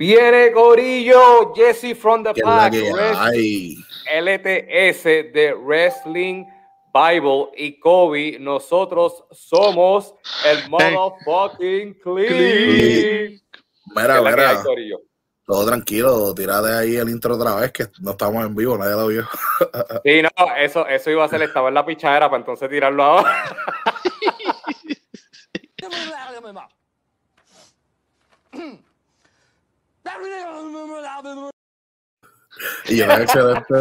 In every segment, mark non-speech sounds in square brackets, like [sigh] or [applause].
Viene Corillo, Jesse from the ¿Qué es la Pack? LTS de Wrestling Bible y Kobe. Nosotros somos el motherfucking Click. Mira, ¿Qué es la que hay, mira, Corillo? todo tranquilo, tira de ahí el intro otra vez, que no estamos en vivo, nadie lo vio. [laughs] Sí, no, eso, eso iba a ser, estaba en la pichadera para entonces tirarlo ahora. [laughs] Y yo era excelente.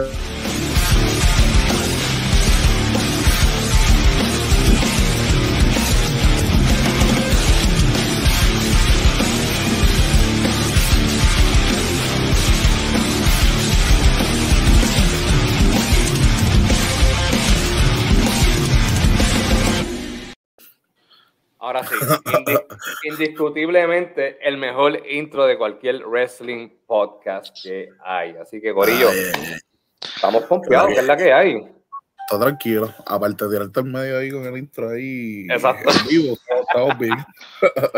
Ahora sí, indi- [laughs] indiscutiblemente el mejor intro de cualquier wrestling podcast que hay. Así que, Corillo, Ay, estamos confiados, que es la que hay. Todo tranquilo. Aparte de tirarte el medio ahí con el intro ahí. Exacto. en vivo, estamos bien. [laughs]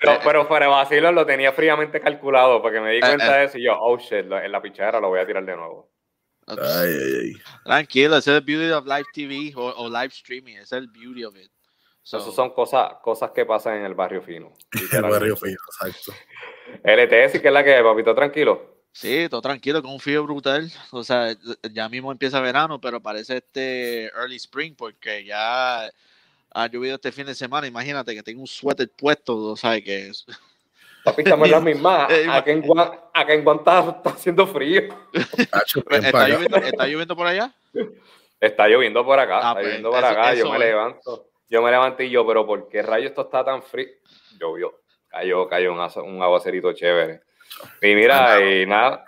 Pero, pero fuera de vacilo lo tenía fríamente calculado porque me di Eh, cuenta eh. de eso y yo, oh shit, en la pichadera lo voy a tirar de nuevo. Ay, ay, ay. Tranquilo, ese es el beauty of live TV o, o live streaming, ese es el beauty of it. So, Esas son cosas, cosas que pasan en el barrio fino. [laughs] El barrio fino, exacto. LTS, que es la que hay, papito, tranquilo. Sí, todo tranquilo, con un frío brutal. O sea, ya mismo empieza verano, pero parece este early spring porque ya ha llovido este fin de semana. Imagínate que tengo un suéter puesto, o sea, que es... [laughs] Papi, estamos en las [laughs] mismas. Eh, Acá en Guan, acá en Guan está, está haciendo frío. ¿Está lloviendo, ¿Está lloviendo por allá? Está lloviendo por acá, Ah, está pues, lloviendo por eso- acá. Yo me es. levanto, yo me levanté y yo, pero ¿por qué rayo esto está tan frío? Llovió, cayó, cayó un, un aguacerito chévere. Y mira, y nada,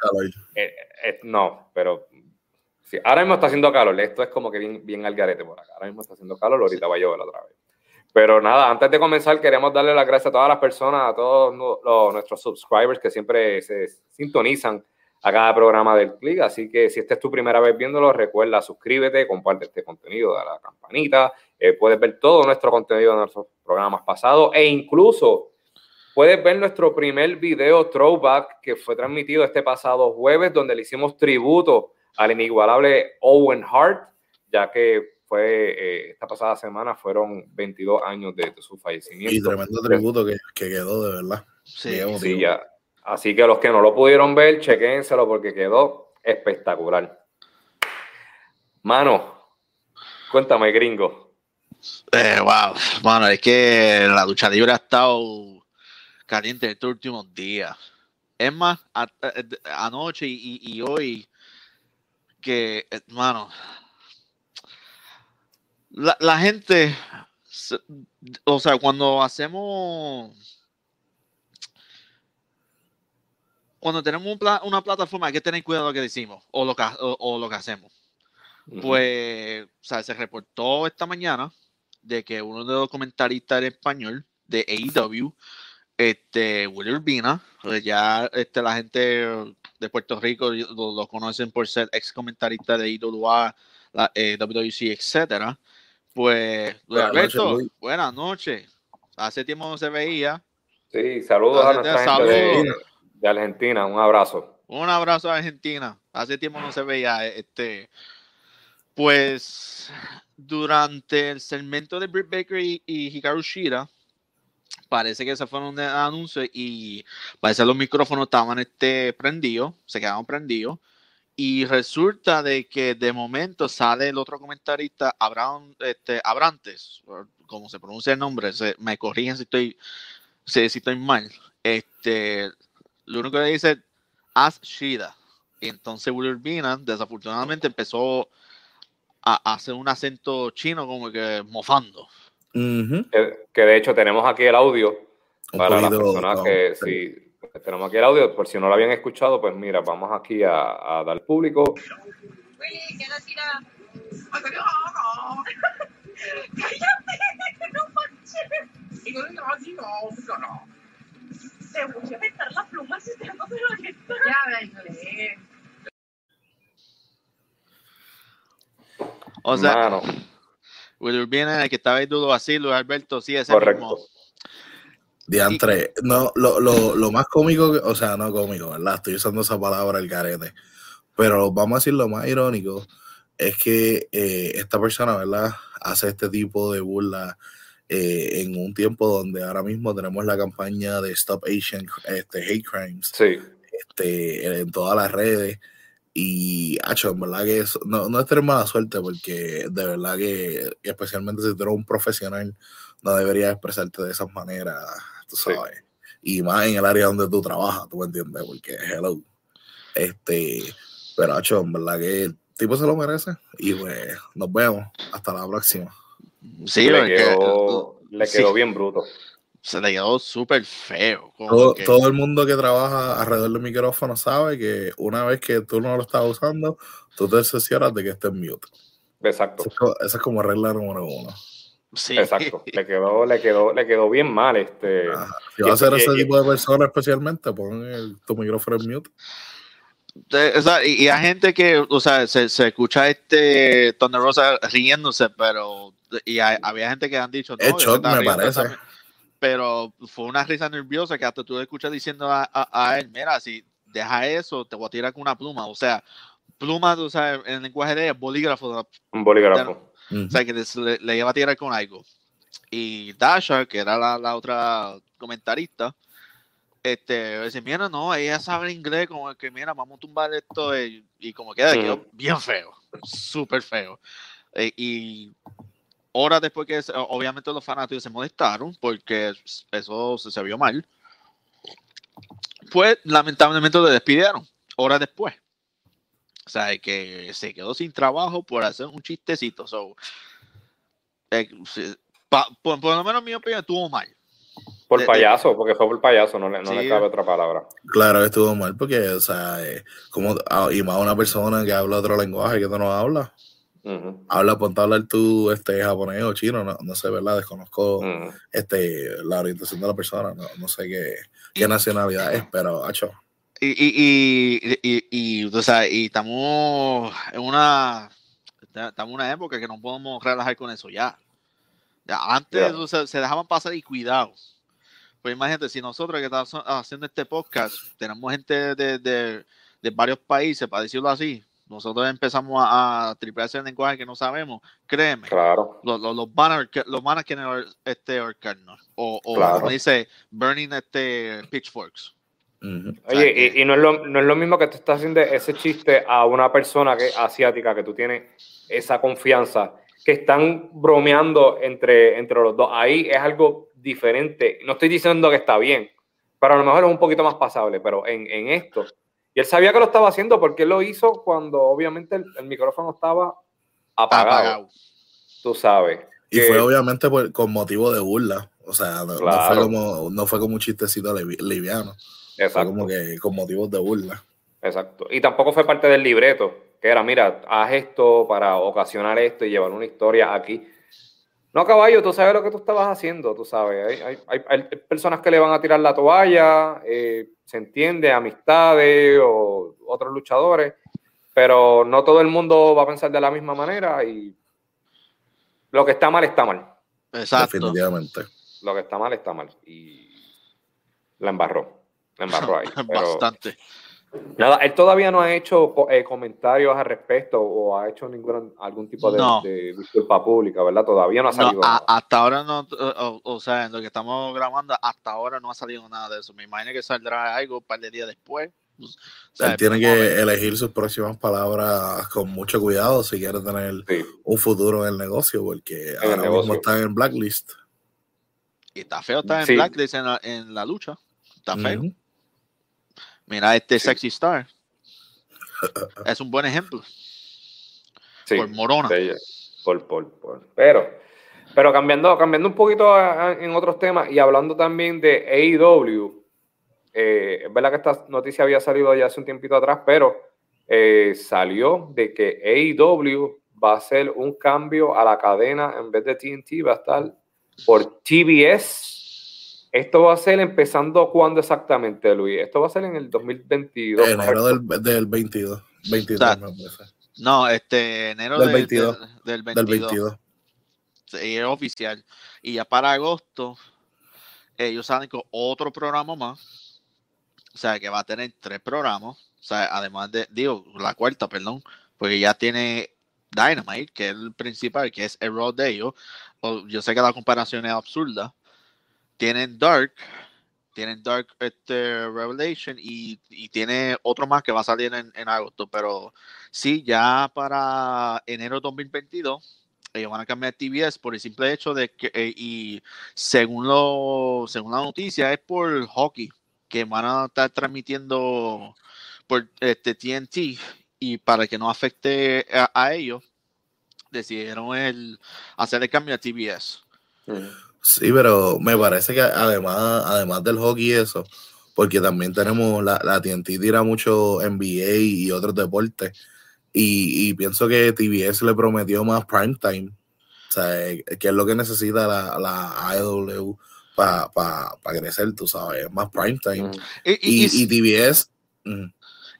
eh, eh, no, pero sí, ahora mismo está haciendo calor. Esto es como que bien, bien al garete por acá. Ahora mismo está haciendo calor, ahorita va a llover otra vez. Pero nada, antes de comenzar, queremos darle las gracias a todas las personas, a todos los- nuestros subscribers que siempre se sintonizan a cada programa del Click. Así que si esta es tu primera vez viéndolo, recuerda suscríbete, comparte este contenido, da la campanita. Eh, puedes ver todo nuestro contenido de nuestros programas pasados e incluso puedes ver nuestro primer video throwback que fue transmitido este pasado jueves, donde le hicimos tributo al inigualable Owen Hart, ya que fue eh, esta pasada semana fueron 22 años de, de su Y fallecimiento. tremendo tributo que, que quedó, de verdad. Sí. Sí, ya. Así que los que no lo pudieron ver, chequénselo porque quedó espectacular. Mano, cuéntame, gringo. Eh, wow, bueno, es que la lucha libre ha estado caliente estos últimos días. Es más, a- a- anoche y, hoy, que, hermano, la, la gente, o sea, cuando hacemos, cuando tenemos un pla- una plataforma, hay que tener cuidado lo que decimos o lo que, o- o lo que hacemos. Pues, o sea, se reportó esta mañana de que uno de los comentaristas en español de AEW, este, Willy Urbina, pues ya este, la gente de Puerto Rico lo, lo conocen por ser ex comentarista de IWA, la, eh, WWC, etcétera. Pues, Luis Alberto, buenas noches. Hace tiempo no se veía. Sí, saludos a Gracias, nuestra gente de, de Argentina. Un abrazo. Un abrazo a Argentina. Hace tiempo no se veía. Este, pues durante el segmento de Britt Baker y, y Hikaru Shida, parece que se fueron de anuncio y parece que los micrófonos estaban este, prendidos, se quedaron prendidos. Y resulta de que de momento sale el otro comentarista, Abraham, este, Abrantes, como se pronuncia el nombre, se- me corrigen si estoy, si, estoy mal. Este, lo único que dice As Shida. Y entonces Will Urbina, desafortunadamente, empezó a, a hacer un acento chino como que mofando. Que, que de hecho tenemos aquí el audio Un para las personas no, que sí. si tenemos aquí el audio, por si no lo habían escuchado, pues mira, vamos aquí a, a dar público. Willy, que no tira. ¡Cállate! ¡No manches! Te voy a aventar la pluma si no se lo. Ya, inglés. O sea, Mano, Will Urbina, el que estaba ahí dudo así, Luis Alberto, sí, ese correcto. mismo. Diantre, no, lo, lo, lo más cómico, que- o sea, no cómico, ¿verdad? Estoy usando esa palabra, el garete. Pero vamos a decir lo más irónico, es que eh, esta persona, ¿verdad? Hace este tipo de burla eh, en un tiempo donde ahora mismo tenemos la campaña de Stop Asian este, Hate Crimes Sí, este, en todas las redes. Y, hacho, en verdad que eso, no, no es tener mala suerte, porque de verdad que, especialmente si tú eres un profesional, no deberías expresarte de esas maneras, tú Sí. sabes. Y más en el área donde tú trabajas, tú me entiendes, porque hello. Este, pero, hacho, en verdad que el tipo se lo merece. Y pues, nos vemos. Hasta la próxima. Sí, le quedó, le sí. quedó bien bruto. Se le quedó súper feo. Todo, que- todo el mundo que trabaja alrededor del micrófono sabe que una vez que tú no lo estás usando, tú te cercioras de que esté en mute. Exacto, Esa es como regla número uno. sí. exacto. [laughs] Le quedó, le quedó, le quedó bien mal. Este, Ajá. Si vas a ser ese y- tipo de persona especialmente, pon el- tu micrófono en mute. De- o sea, y, y hay gente que, o sea, se, se escucha este Thunder Rosa riéndose, pero y hay- había gente que han dicho, no, shock, me parece. también". Pero fue una risa nerviosa que hasta tú escuchas diciendo a, a- a él, mira, si deja eso, te voy a tirar con una pluma. O sea, pluma, o sea, en el lenguaje de él, bolígrafo, o un bolígrafo. Ujú. sea, que le, le iba a tirar con algo. Y Dasha, que era la, la otra comentarista, este, dice, mira, no, ella sabe inglés, como que, mira, vamos a tumbar esto, y, y como queda, quedó bien feo, súper feo. Eh, y horas después que, obviamente los fanáticos se molestaron, porque eso se, se vio mal, pues lamentablemente lo despidieron, horas después. O sea, que se quedó sin trabajo por hacer un chistecito. So, eh, pa- por, por lo menos en mi opinión estuvo mal. Por de- de- payaso, porque fue por payaso, no le, no le cabe otra palabra. Claro que estuvo mal, porque, o sea, eh, como, ah, y más una persona que habla otro lenguaje que tú no Habla, ponte a hablar tú este, japonés o chino, no, no sé, ¿verdad? Desconozco este, la orientación de la persona, no, no sé qué, qué nacionalidad es, pero, hacho, Y, y, y, y, y, o sea, y estamos en una estamos en una época que no podemos relajar con eso ya. Ya, antes Ya. o sea, se dejaban pasar y cuidado. Pues imagínate, si nosotros que estamos haciendo este podcast, tenemos gente de, de, de varios países, para decirlo así, nosotros empezamos a, a tripearse en lenguaje que no sabemos, créeme, Claro, los, los, los van a, los van a querer este, ahorcarnos. O, o Claro. como dice, burning este pitchforks. Oye, y, y no, es lo, no es lo mismo que tú estás haciendo ese chiste a una persona que asiática que tú tienes esa confianza, que están bromeando entre, entre los dos. Ahí es algo diferente. No estoy diciendo que está bien, pero a lo mejor es un poquito más pasable, pero en, en esto. Y él sabía que lo estaba haciendo porque él lo hizo cuando obviamente el, el micrófono estaba apagado, apagado. tú sabes. Y que- fue obviamente por- con motivo de burla, o sea, no, no fue, como, no fue como un chistecito livi- liviano, fue Exacto. como que con motivos de burla. Exacto. Y tampoco fue parte del libreto, que era, mira, haz esto para ocasionar esto y llevar una historia aquí. No, caballo, tú sabes lo que tú estabas haciendo, tú sabes. Hay, hay- hay- hay personas que le van a tirar la toalla, eh, se entiende, amistades o otros luchadores, pero no todo el mundo va a pensar de la misma manera y lo que está mal está mal. Exacto. Definitivamente. Lo que está mal está mal. Y la embarró. La embarró ahí. [laughs] Pero, Bastante. Nada, él todavía no ha hecho eh, comentarios al respecto o ha hecho ningún algún tipo de, No. de disculpa pública, ¿verdad? Todavía no ha No, salido. a- nada. hasta ahora no, o, o sea, en lo que estamos grabando, hasta ahora no ha salido nada de eso. Me imagino que saldrá algo un par de días después. Pues, o sea, Él tiene que elegir sus próximas palabras con mucho cuidado si quiere tener Sí, un futuro en el negocio, porque ahora negocio. mismo está en blacklist. Y está feo estar en Sí. Blacklist en la, en la lucha. Está feo. Mira este Sí. Sexy Star. [laughs] Es un buen ejemplo. sí, Por Morona. por, por, por. Pero, pero cambiando, cambiando un poquito a- a- en otros temas y hablando también de AEW, eh, es verdad que esta noticia había salido ya hace un tiempito atrás, pero eh, salió de que AEW va a hacer un cambio a la cadena en vez de TNT, va a estar por TBS. Esto va a ser empezando cuándo exactamente, Luis? Esto va a ser en el 2022. Enero del, del 22. 23, O sea. No, este enero Del de- 22. del- del Del 22. 22. Sí, es oficial. Y ya para agosto, ellos salen con otro programa más. O sea, que va a tener tres programas. O sea, además de, digo, la cuarta, perdón, porque ya tiene Dynamite, que es el principal, que es el rol de ellos. Yo sé que la comparación es absurda. Tienen Dark, tienen Dark este, Revelation y, y, tiene otro más que va a salir en, en, agosto. Pero sí, ya para enero 2022 ellos van a cambiar TBS por el simple hecho de que, eh, y según, lo, según la noticia, es por hockey, que van a estar transmitiendo por este TNT y para que no afecte a, ellos, decidieron el, hacer el cambio a TBS. Sí, pero me parece que además, además del hockey y eso, porque también tenemos la, la TNT tira mucho NBA y otros deportes. Y, y, pienso que TBS le prometió más prime time. O sea, que es lo que necesita la, la AEW para pa, pa crecer, tú sabes, más prime time. Mm. Y, y, y, TBS. Mm.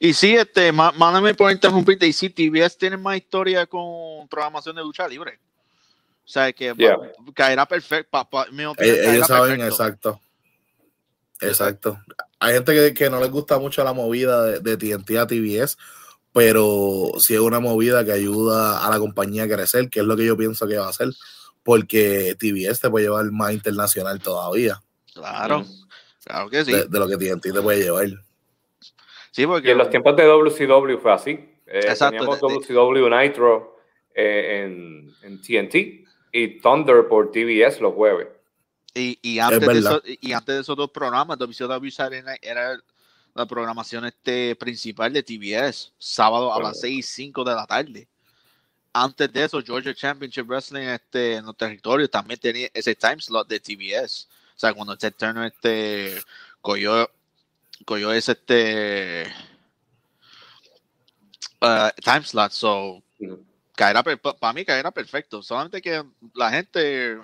Y sí, este, mándame por interrumpirte. Y sí, TBS tiene más historia con programación de lucha libre. O sea, que Yeah. va- caerá perfecto. Pa, pa- mi opinión, Ellos, caerá ellos saben, perfecto. exacto. Exacto. Hay gente que, que no les gusta mucho la movida de, de TNT a TBS, pero sí es una movida que ayuda a la compañía a crecer, que es lo que yo pienso que va a hacer, porque TBS te puede llevar más internacional todavía Claro, Mm. claro que sí. de, de lo que TNT te puede llevar. sí, porque Y en los tiempos de WCW fue así. Eh, Exacto, Teníamos WCW Nitro eh, en, en TNT y Thunder por TBS los jueves. Y, y, antes de eso, y antes de esos dos programas, WCW Saturday Night era la programación este principal de TBS, sábado a las Correcto. 6 y 5 de la tarde. Antes de eso, Georgia Championship Wrestling este, en los territorios también tenía ese time slot de TBS. O sea, cuando Ted Turner este, cogió, cogió ese este, uh, time slot. So. Caerá para mí caerá perfecto. Solamente que la gente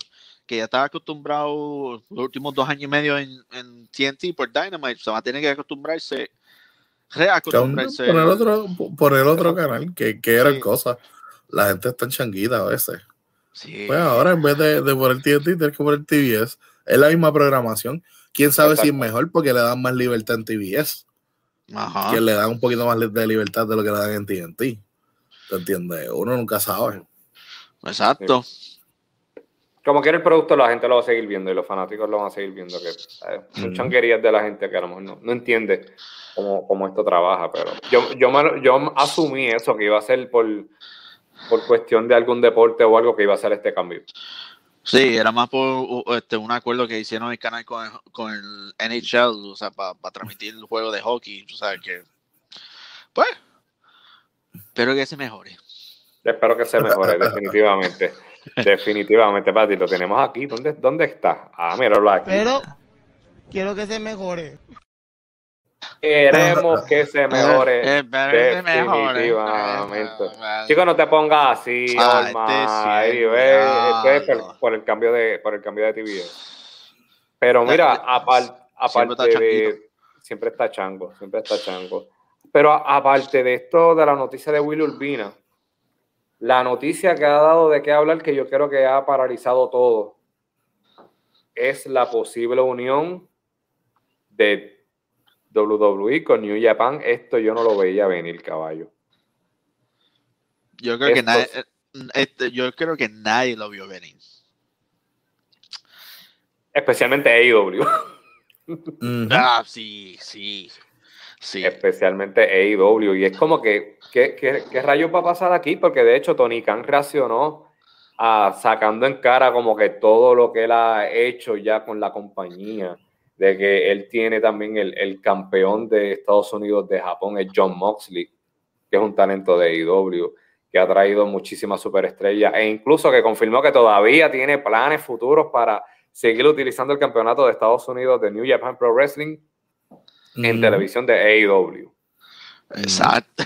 que ya estaba acostumbrado los últimos dos años y medio en, en TNT por Dynamite se va a tener que acostumbrarse, reacostumbrarse. Por el otro, por el otro canal, que, que eran Sí. cosas. La gente está en changuita a veces. Sí. Pues ahora en vez de, de poner TNT, tienes que poner TBS. Es la misma programación. Quién sabe si es mejor porque le dan más libertad en TBS. Ajá. que le dan un poquito más de libertad de lo que le dan en TNT. ¿Te entiendes? Uno nunca sabe. Exacto. Como quiera el producto, la gente lo va a seguir viendo y los fanáticos lo van a seguir viendo. Que eh, son Ujú. changuerías de la gente que a lo mejor no, no entiende cómo, cómo esto trabaja. Pero yo, yo, me yo asumí eso, que iba a ser por, por cuestión de algún deporte o algo que iba a ser este cambio. Sí, era más por este, un acuerdo que hicieron el canal con el, con el NHL, o sea, para transmitir el juego de hockey, o sea, que, pues, espero que se mejore. Espero que se mejore, definitivamente. [laughs] Definitivamente, Pati, lo tenemos aquí. ¿Dónde, dónde está? Ah, míralo aquí. Pero quiero que se mejore. Queremos que se mejore. Eh, espero que se mejore. Definitivamente. Eh, Chicos, no te pongas así, Ah, Almighty, este sí, es diablo. por, por el cambio de por el cambio de TV. Pero mira, Siempre apar- está aparte de siempre está chango, siempre está chango. Pero a- aparte de esto de la noticia de Willy Urbina, la noticia que ha dado de qué hablar que yo creo que ha paralizado todo es la posible unión de WWE con New Japan. Esto yo no lo veía venir, caballo. Yo creo que nadie, eh, este, yo creo que nadie lo vio venir. Especialmente AEW. Ah, sí, sí, sí. especialmente AEW. Y es como que, ¿qué, qué, rayos va a pasar aquí? Porque de hecho Tony Khan reaccionó a, sacando en cara como que todo lo que él ha hecho ya con la compañía, de que él tiene también el, el campeón de Estados Unidos de Japón, es John Moxley, que es un talento de AEW, que ha traído muchísimas superestrellas e incluso que confirmó que todavía tiene planes futuros para seguir utilizando el campeonato de Estados Unidos de New Japan Pro Wrestling en televisión de AEW. Exacto.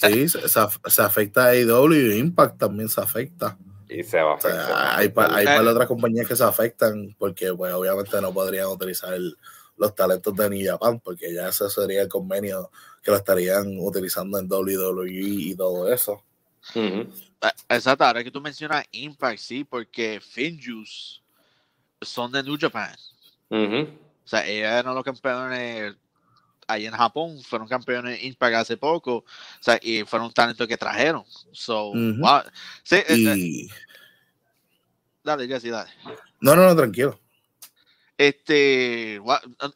Sí, [laughs] se, se af- se afecta a AEW y Impact también se afecta. Y se va a O sea, afectar. hay, pa- hay Eh. par de otras compañías que se afectan porque pues obviamente no podrían utilizar el- los talentos de New Japan porque ya ese sería el convenio que lo estarían utilizando en WWE y todo eso. Eh, Exacto, ahora que tú mencionas Impact, sí, porque Finjuice son de New Japan. O sea, ellos eran los campeones ahí en Japón, fueron campeones Impact hace poco, o sea, y fueron talentos que trajeron. So, Ujú. wow. Sí, eh, eh, dale, Jesse, dale. No, no, no, tranquilo. Este,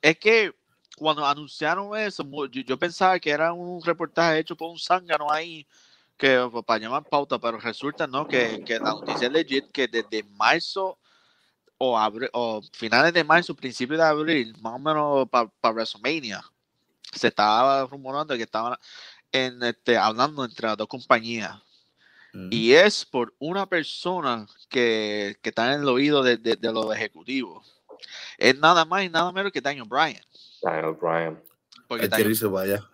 es que cuando anunciaron eso, yo, yo pensaba que era un reportaje hecho por un zángano ahí, que pues, para llamar pauta, pero resulta, ¿no? Que, que la noticia es legit, que desde marzo o, abri- o finales de marzo, principios de abril, más o menos para WrestleMania, se estaba rumorando que estaban en, este, hablando entre las dos compañías. Ujú. Y es por una persona que, que está en el oído de, de- de los ejecutivos. Es nada más y nada menos que Daniel Bryan. Daniel Bryan. Porque Daniel- allá.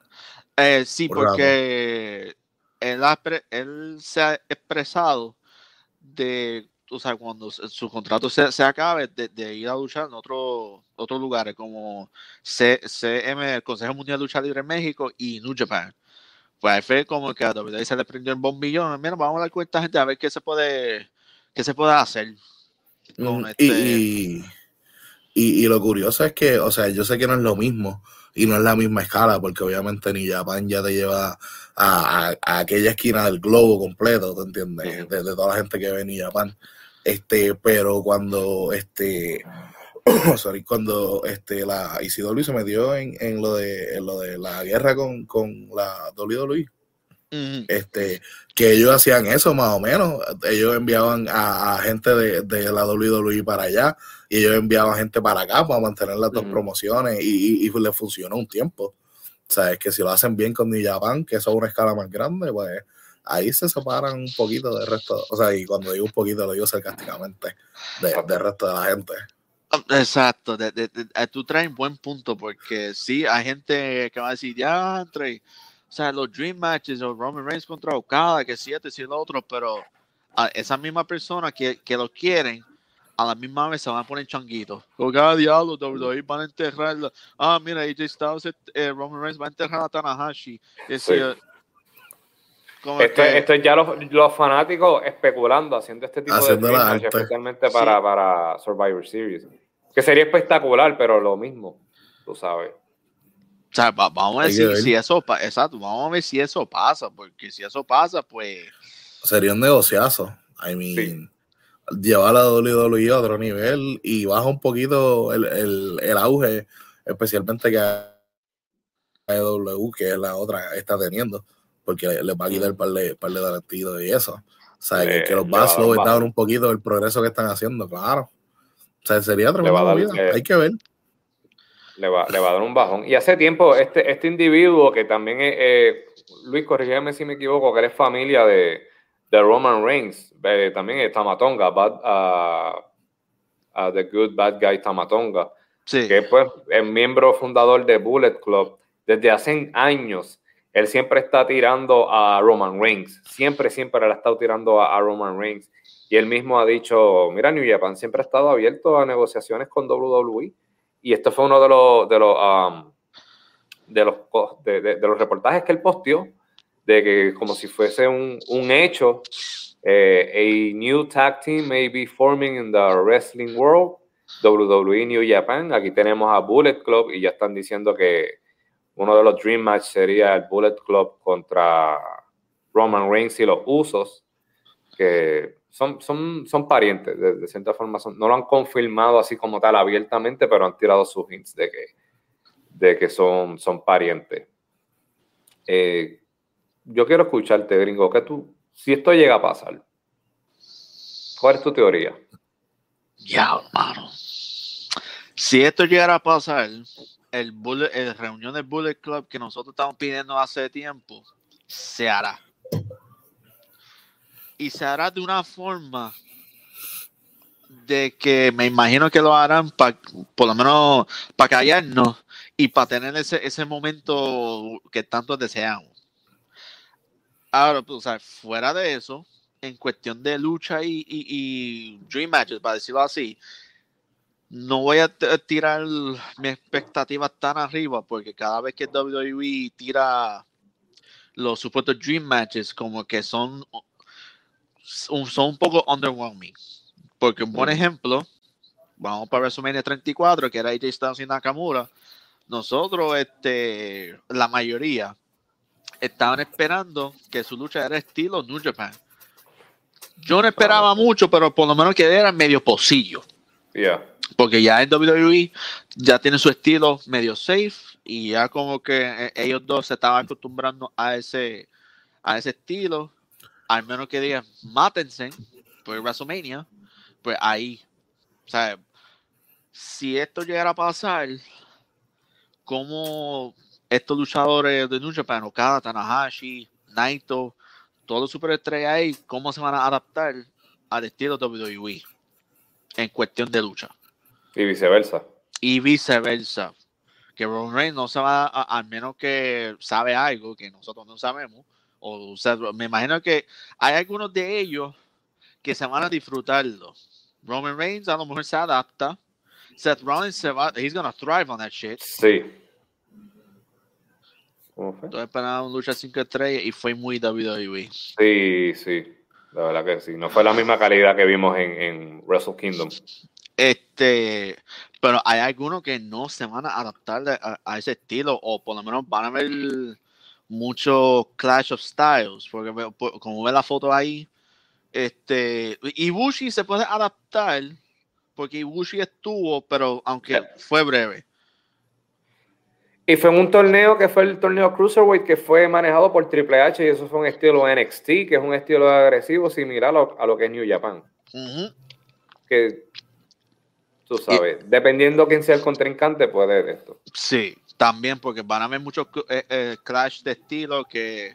eh, sí, Por porque él, ha él se ha expresado de, o sea, cuando su contrato se, se acabe, de, de ir a luchar en otro, otros lugares como C- CM, el Consejo Mundial de Lucha Libre en México y New Japan. Pues ahí fue como que a WWE se le prendió el bombillón. Mira, vamos a con esta gente a ver qué se puede, qué se puede hacer. con Mm, este- y, y, y- lo curioso es que, o sea, yo sé que no es lo mismo y no es la misma escala, porque obviamente ni Japan ya te lleva a, a- a aquella esquina del globo completo, ¿te entiendes? De, de toda la gente que ve ni Japan. Este, pero cuando este [coughs] sorry, cuando este la ICW se metió en, en lo de en lo de la guerra con, con la WWE, este, que ellos hacían eso más o menos. Ellos enviaban a, a gente de, de la WWE para allá y ellos enviaban gente para acá para mantener las dos Ujú. promociones y, y, y le funcionó un tiempo. O sea, es que si lo hacen bien con New Japan, que eso es una escala más grande, pues ahí se separan un poquito del resto. O sea, y cuando digo un poquito, lo digo sarcásticamente de- del resto de la gente. Exacto, de- de- de- eh, tú traes buen punto porque sí, hay gente que va a decir, ya, Andre, o sea, los Dream Matches o Roman Reigns contra Okada, que sí, este, sí, lo otro, pero a esa misma persona que, que lo quieren, a la misma vez se van a poner changuitos. Como que, ah, diablo, WWE van a enterrarlo. Ah, mira, AJ Styles, eh, Roman Reigns va a enterrar a Tanahashi. Y Sí. Esto, que- esto es ya los, los fanáticos especulando, haciendo este tipo Haciendo de arte. especialmente para, para Survivor Series. Que sería espectacular, pero lo mismo, tú sabes. O sea, va- vamos a decir ver. si eso pasa, exacto, vamos a ver si eso pasa, porque si eso pasa, pues Sería un negociazo. I mean, llevar a la WWE a otro nivel y baja un poquito el, el, el auge, especialmente que AEW, que es la otra, está teniendo, porque le, le va a quitar un par de, par de y eso. O sea, que, Le- que los le va a un down un poquito el progreso que están haciendo, claro. O sea, sería va a tremenda dar, movida. eh, Hay que ver. Le va, le va a dar un bajón. Y hace tiempo, este, este individuo que también es, eh, Luis, corrígeme si me equivoco, que eres familia de, de Roman Reigns, eh, también es Tamatonga, bad, ah, ah, The Good Bad Guy Tamatonga, sí. que pues, es miembro fundador de Bullet Club desde hace años. Él siempre está tirando a Roman Reigns, siempre, siempre ha estado tirando a, Roman Reigns. Y él mismo ha dicho, mira, New Japan siempre ha estado abierto a negociaciones con WWE. Y esto fue uno de los, de los, um, de los, reportajes que él posteó, de que como si fuese un, un hecho, eh, a new tag team may be forming in the wrestling world, WWE New Japan. Aquí tenemos a Bullet Club y ya están diciendo que uno de los Dream Match sería el Bullet Club contra Roman Reigns y los Usos, que son, son, son parientes, de, cierta forma. son- no lo han confirmado así como tal abiertamente, pero han tirado sus hints de que, de que son, son parientes. Eh, yo quiero escucharte, gringo, que tú, si esto llega a pasar, ¿cuál es tu teoría? Ya, hermano. Si esto llegara a pasar, el, bullet, el reunión del Bullet Club que nosotros estamos pidiendo hace tiempo, se hará. Y se hará de una forma de que me imagino que lo harán pa- por lo menos para callarnos y para tener ese, ese momento que tanto deseamos. Ahora, pues, fuera de eso, en cuestión de lucha y, y- y Dream Matches, para decirlo así, no voy a tirar mis expectativas tan arriba porque cada vez que WWE tira los supuestos Dream Matches, como que son, son un poco underwhelming. Porque un buen Ujú. ejemplo, vamos para WrestleMania 34, que era AJ Styles y Nakamura, nosotros, este, la mayoría, estaban esperando que su lucha era estilo New Japan. Yo no esperaba mucho, pero por lo menos que era medio pocillo. Yeah. Porque ya en WWE ya tiene su estilo medio safe y ya como que eh, ellos dos se estaban acostumbrando a ese, a ese estilo. Al menos que digan, mátense por WrestleMania, pues ahí. Sea, si esto llegara a pasar, como estos luchadores de New Japan, Okada, Tanahashi, Naito, todos los superestrellas ahí, cómo se van a adaptar al estilo WWE en cuestión de lucha. Y viceversa. Y viceversa. Que Roman Reigns no se va, a, al menos que sabe algo que nosotros no sabemos. O, o sea, me imagino que hay algunos de ellos que se van a disfrutarlo. Roman Reigns a lo mejor se adapta. Seth Rollins se va, he's gonna thrive on that shit. Sí. ¿Cómo fue? Estoy esperando un lucha 5 estrellas y fue muy WWE. Sí, sí. La verdad que sí. No fue la misma calidad que vimos en, en Wrestle Kingdom. Este, pero hay algunos que no se van a adaptar a, a ese estilo, o por lo menos van a ver mucho Clash of Styles, porque por- como ve la foto ahí, este, Ibushi se puede adaptar, porque Ibushi estuvo, pero aunque fue breve. Y fue en un torneo que fue el torneo Cruiserweight que fue manejado por Triple H y eso fue un estilo NXT, que es un estilo agresivo similar a lo, a lo que es New Japan. Que tú sabes, dependiendo quién sea el contrincante, puede de esto. Sí, también porque van a haber muchos eh, eh, clash de estilo que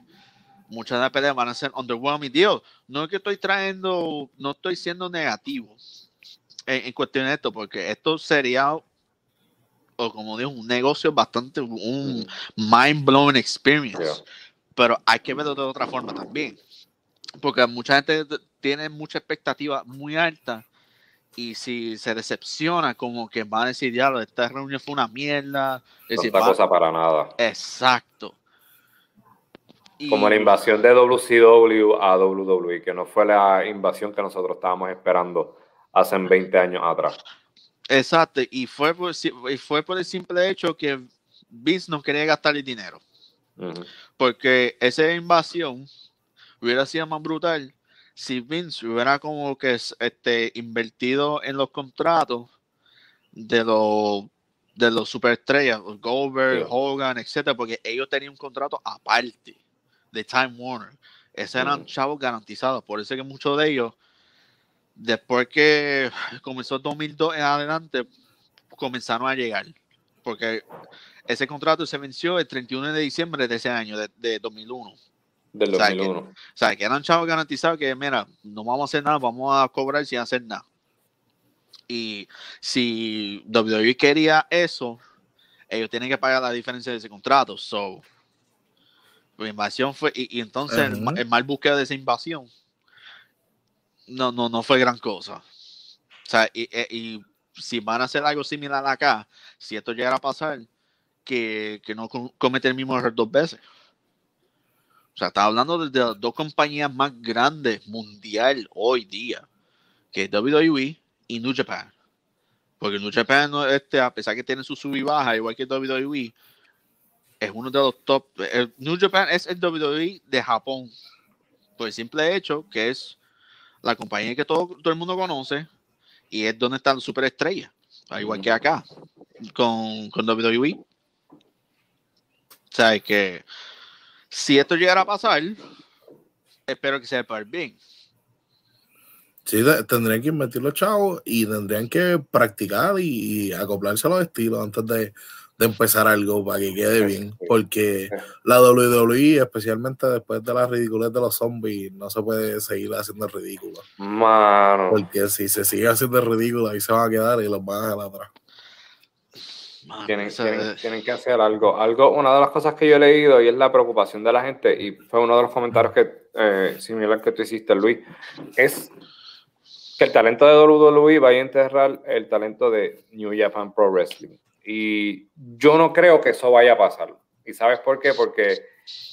muchas de las peleas van a ser underwhelming. Dios, no es que estoy trayendo, no estoy siendo negativo en, en cuestión de esto, porque esto sería, o como digo, un negocio bastante, un mind blowing experience. Yeah. Pero hay que verlo de otra forma también. Porque mucha gente tiene mucha expectativa muy alta y si se decepciona, como que van a decir, ya, esta reunión fue una mierda. No Es decir, va- cosa para nada. Exacto. Y- Como la invasión de WCW a WWE, que no fue la invasión que nosotros estábamos esperando hace 20 años atrás. Exacto. Y fue por, y fue por el simple hecho que Vince no quería gastar el dinero. Porque esa invasión hubiera sido más brutal si Vince hubiera como que este, invertido en los contratos de los de los superestrellas, Goldberg, Sí. Hogan, etcétera, porque ellos tenían un contrato aparte de Time Warner. Esos eran chavos garantizados. Por eso que muchos de ellos, después que comenzó el 2002 en adelante, comenzaron a llegar. Porque ese contrato se venció el 31 de diciembre de ese año, de, de 2001. Del O sea, que- 2001. O sea, que eran chavos garantizados que, mira, no vamos a hacer nada, vamos a cobrar sin hacer nada. Y si WWE quería eso, ellos tienen que pagar la diferencia de ese contrato. So, la invasión fue, y, y entonces el, mal buqueo de esa invasión no, no, no fue gran cosa. O sea, y, e- y si van a hacer algo similar acá, si esto llegara a pasar, que, que no com- comete el mismo error dos veces. O sea, está hablando de, las dos compañías más grandes mundial hoy día, que es WWE y New Japan. Porque New Japan, este, a pesar que tiene su sub y baja, igual que WWE, es uno de los top. el New Japan es el WWE de Japón. Por el simple hecho que es la compañía que todo, todo el mundo conoce y es donde están las superestrellas. al Igual que acá, con, con WWE. O sea, que si esto llegara a pasar, espero que sea para el bien. Sí, te- tendrían que invertir los chavos y tendrían que practicar y, y acoplarse a los estilos antes de, de empezar algo para que quede bien. Porque la WWE, especialmente después de la ridiculez de los zombies, no se puede seguir haciendo ridículo. Mano. Porque si se sigue haciendo ridículo, ahí se van a quedar y los van a dejar atrás. Mano, Tienen, eso tienen- tienen que hacer algo. Algo, una de las cosas que yo he leído y es la preocupación de la gente, y fue uno de los comentarios que eh, similar que tú hiciste, Luis, es que el talento de WWE vaya a enterrar el talento de New Japan Pro Wrestling. Y yo no creo que eso vaya a pasar. ¿Y sabes por qué? Porque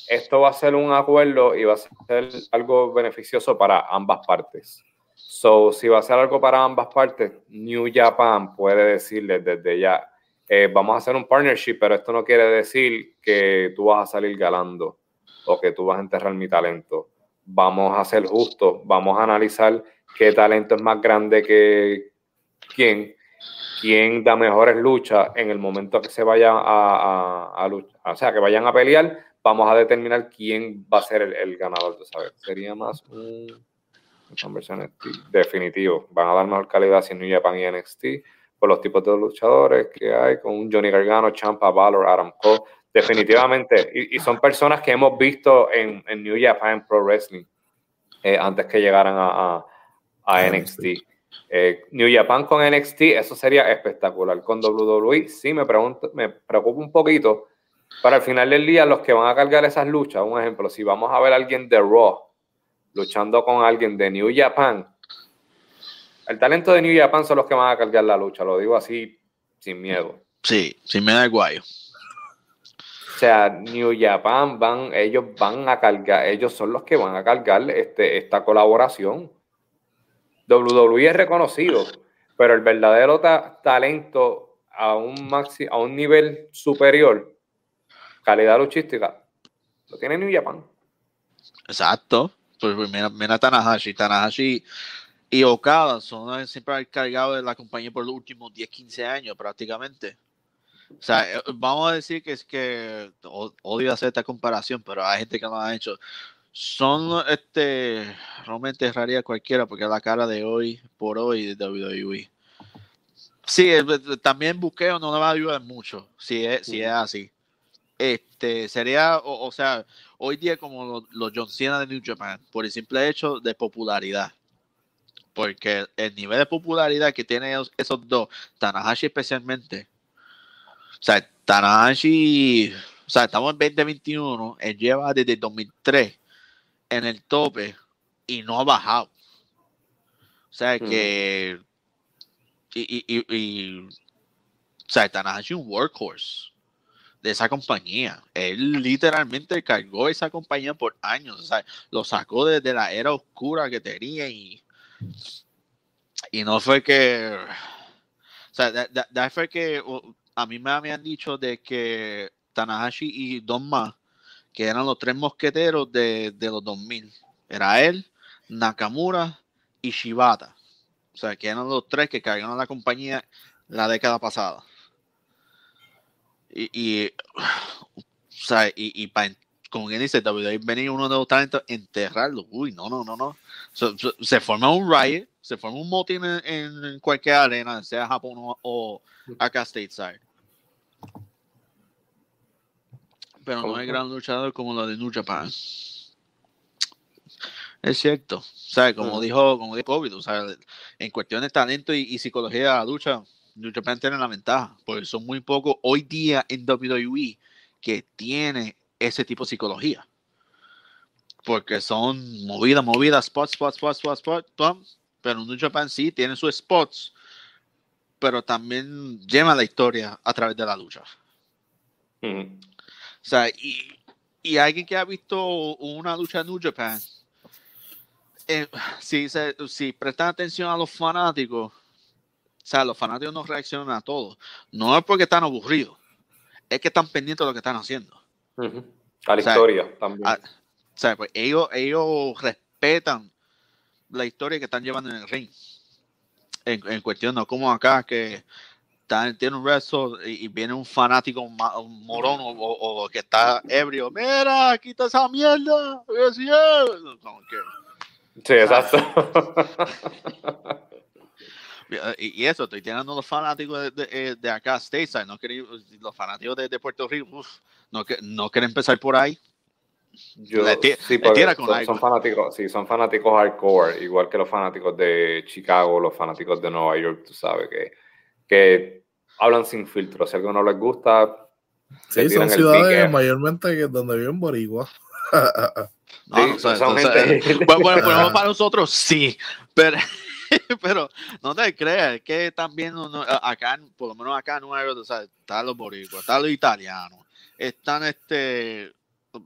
esto va a ser un acuerdo y va a ser algo beneficioso para ambas partes. So, si va a ser algo para ambas partes, New Japan puede decirles desde ya, eh, vamos a hacer un partnership, pero esto no quiere decir que tú vas a salir galando o que tú vas a enterrar mi talento. Vamos a ser justos, vamos a analizar qué talento es más grande que quién, quién da mejores luchas en el momento que se vayan a, luchar, o sea, que vayan a pelear, vamos a determinar quién va a ser el, ganador, ¿sabes? Sería más un, definitivo. Van a dar mejor calidad si New Japan y NXT por los tipos de luchadores que hay, con un Johnny Gargano, Champa, Valor, Adam Cole, definitivamente. Y, son personas que hemos visto en, en New Japan Pro Wrestling eh, antes que llegaran a, a, NXT. Eh, New Japan con NXT, eso sería espectacular. Con WWE, sí me, pregunto, me preocupa un poquito. Para el final del día, los que van a cargar esas luchas, un ejemplo, si vamos a ver a alguien de Raw luchando con alguien de New Japan, el talento de New Japan son los que van a cargar la lucha, lo digo así sin miedo. Sí, sin miedo de guayo. O sea, New Japan van, ellos van a cargar, ellos son los que van a cargar este, esta colaboración. WWE es reconocido, pero el verdadero talento a un, maxi a un nivel superior, calidad luchística, lo tiene New Japan. Exacto. Pues mira, mira Tanahashi. Tanahashi y Okada son siempre cargados de la compañía por los últimos 10, 15 años prácticamente. O sea, eh, vamos a decir que es que odio hacer esta comparación, pero hay gente que lo ha hecho. Son este realmente raría cualquiera porque es la cara de hoy por hoy de WWE. Sí, también buqueo no le va a ayudar mucho si es, si es así. Este sería, o, sea, hoy día como los, los John Cena de New Japan, por el simple hecho de popularidad porque el nivel de popularidad que tienen esos, dos, Tanahashi especialmente, o sea, Tanahashi, o sea, estamos en 2021, él lleva desde 2003 en el tope y no ha bajado. O sea, que. Y, y, y, o sea, Tanahashi es un workhorse de esa compañía. Él literalmente cargó esa compañía por años. O sea, lo sacó desde la era oscura que tenía y y no fue que. O sea, fue que a mí me habían dicho de que Tanahashi y Don Ma, que eran los tres mosqueteros de, los 2000, era él, Nakamura y Shibata. O sea, que eran los tres que cargaron la compañía la década pasada. Y, y o sea, y, y para como quien dice, WWE venir uno de los talentos, enterrarlo. Uy, no, no, no, no. se forma un riot, se forma un motín en, cualquier arena, sea Japón o, acá stateside. Pero no es gran luchador como lo de New Japan. Es cierto. O sea, como dijo, como dijo COVID, o sea, en cuestión de talento y, psicología de la lucha, New Japan tiene la ventaja, porque son muy pocos hoy día en WWE que tiene ese tipo de psicología. Porque son movidas, movidas, spots, spots, spots, spots, spots, pero New Japan sí tiene sus spots, pero también lleva la historia a través de la lucha. O sea, y, y, alguien que ha visto una lucha en New Japan, eh, si, se, si prestan atención a los fanáticos, o sea, los fanáticos no reaccionan a todo. No es porque están aburridos, es que están pendientes de lo que están haciendo. A la historia también. o sea, pues ellos, ellos respetan la historia que están llevando en el ring. En, cuestión, no como acá que tiene un resto y, viene un fanático un morón o, que está ebrio. Mira, quita esa mierda. Sí, exacto. [laughs] y, eso, estoy teniendo los fanáticos de, de, de acá, Stateside, no los fanáticos de, de Puerto Rico, no, no quieren empezar por ahí. Yo, sí, son, fanáticos, sí, son fanáticos hardcore, igual que los fanáticos de Chicago, los fanáticos de Nueva York, tú sabes, que, que hablan sin filtro. Si a alguno les gusta, sí, son ciudades mayormente donde viven boricua. [laughs] no, son gente... [laughs] bueno, bueno, para nosotros sí, pero [laughs] pero no te creas, que también acá, por lo menos acá Nueva York, o sea, están los boricuas, están los italianos, están este,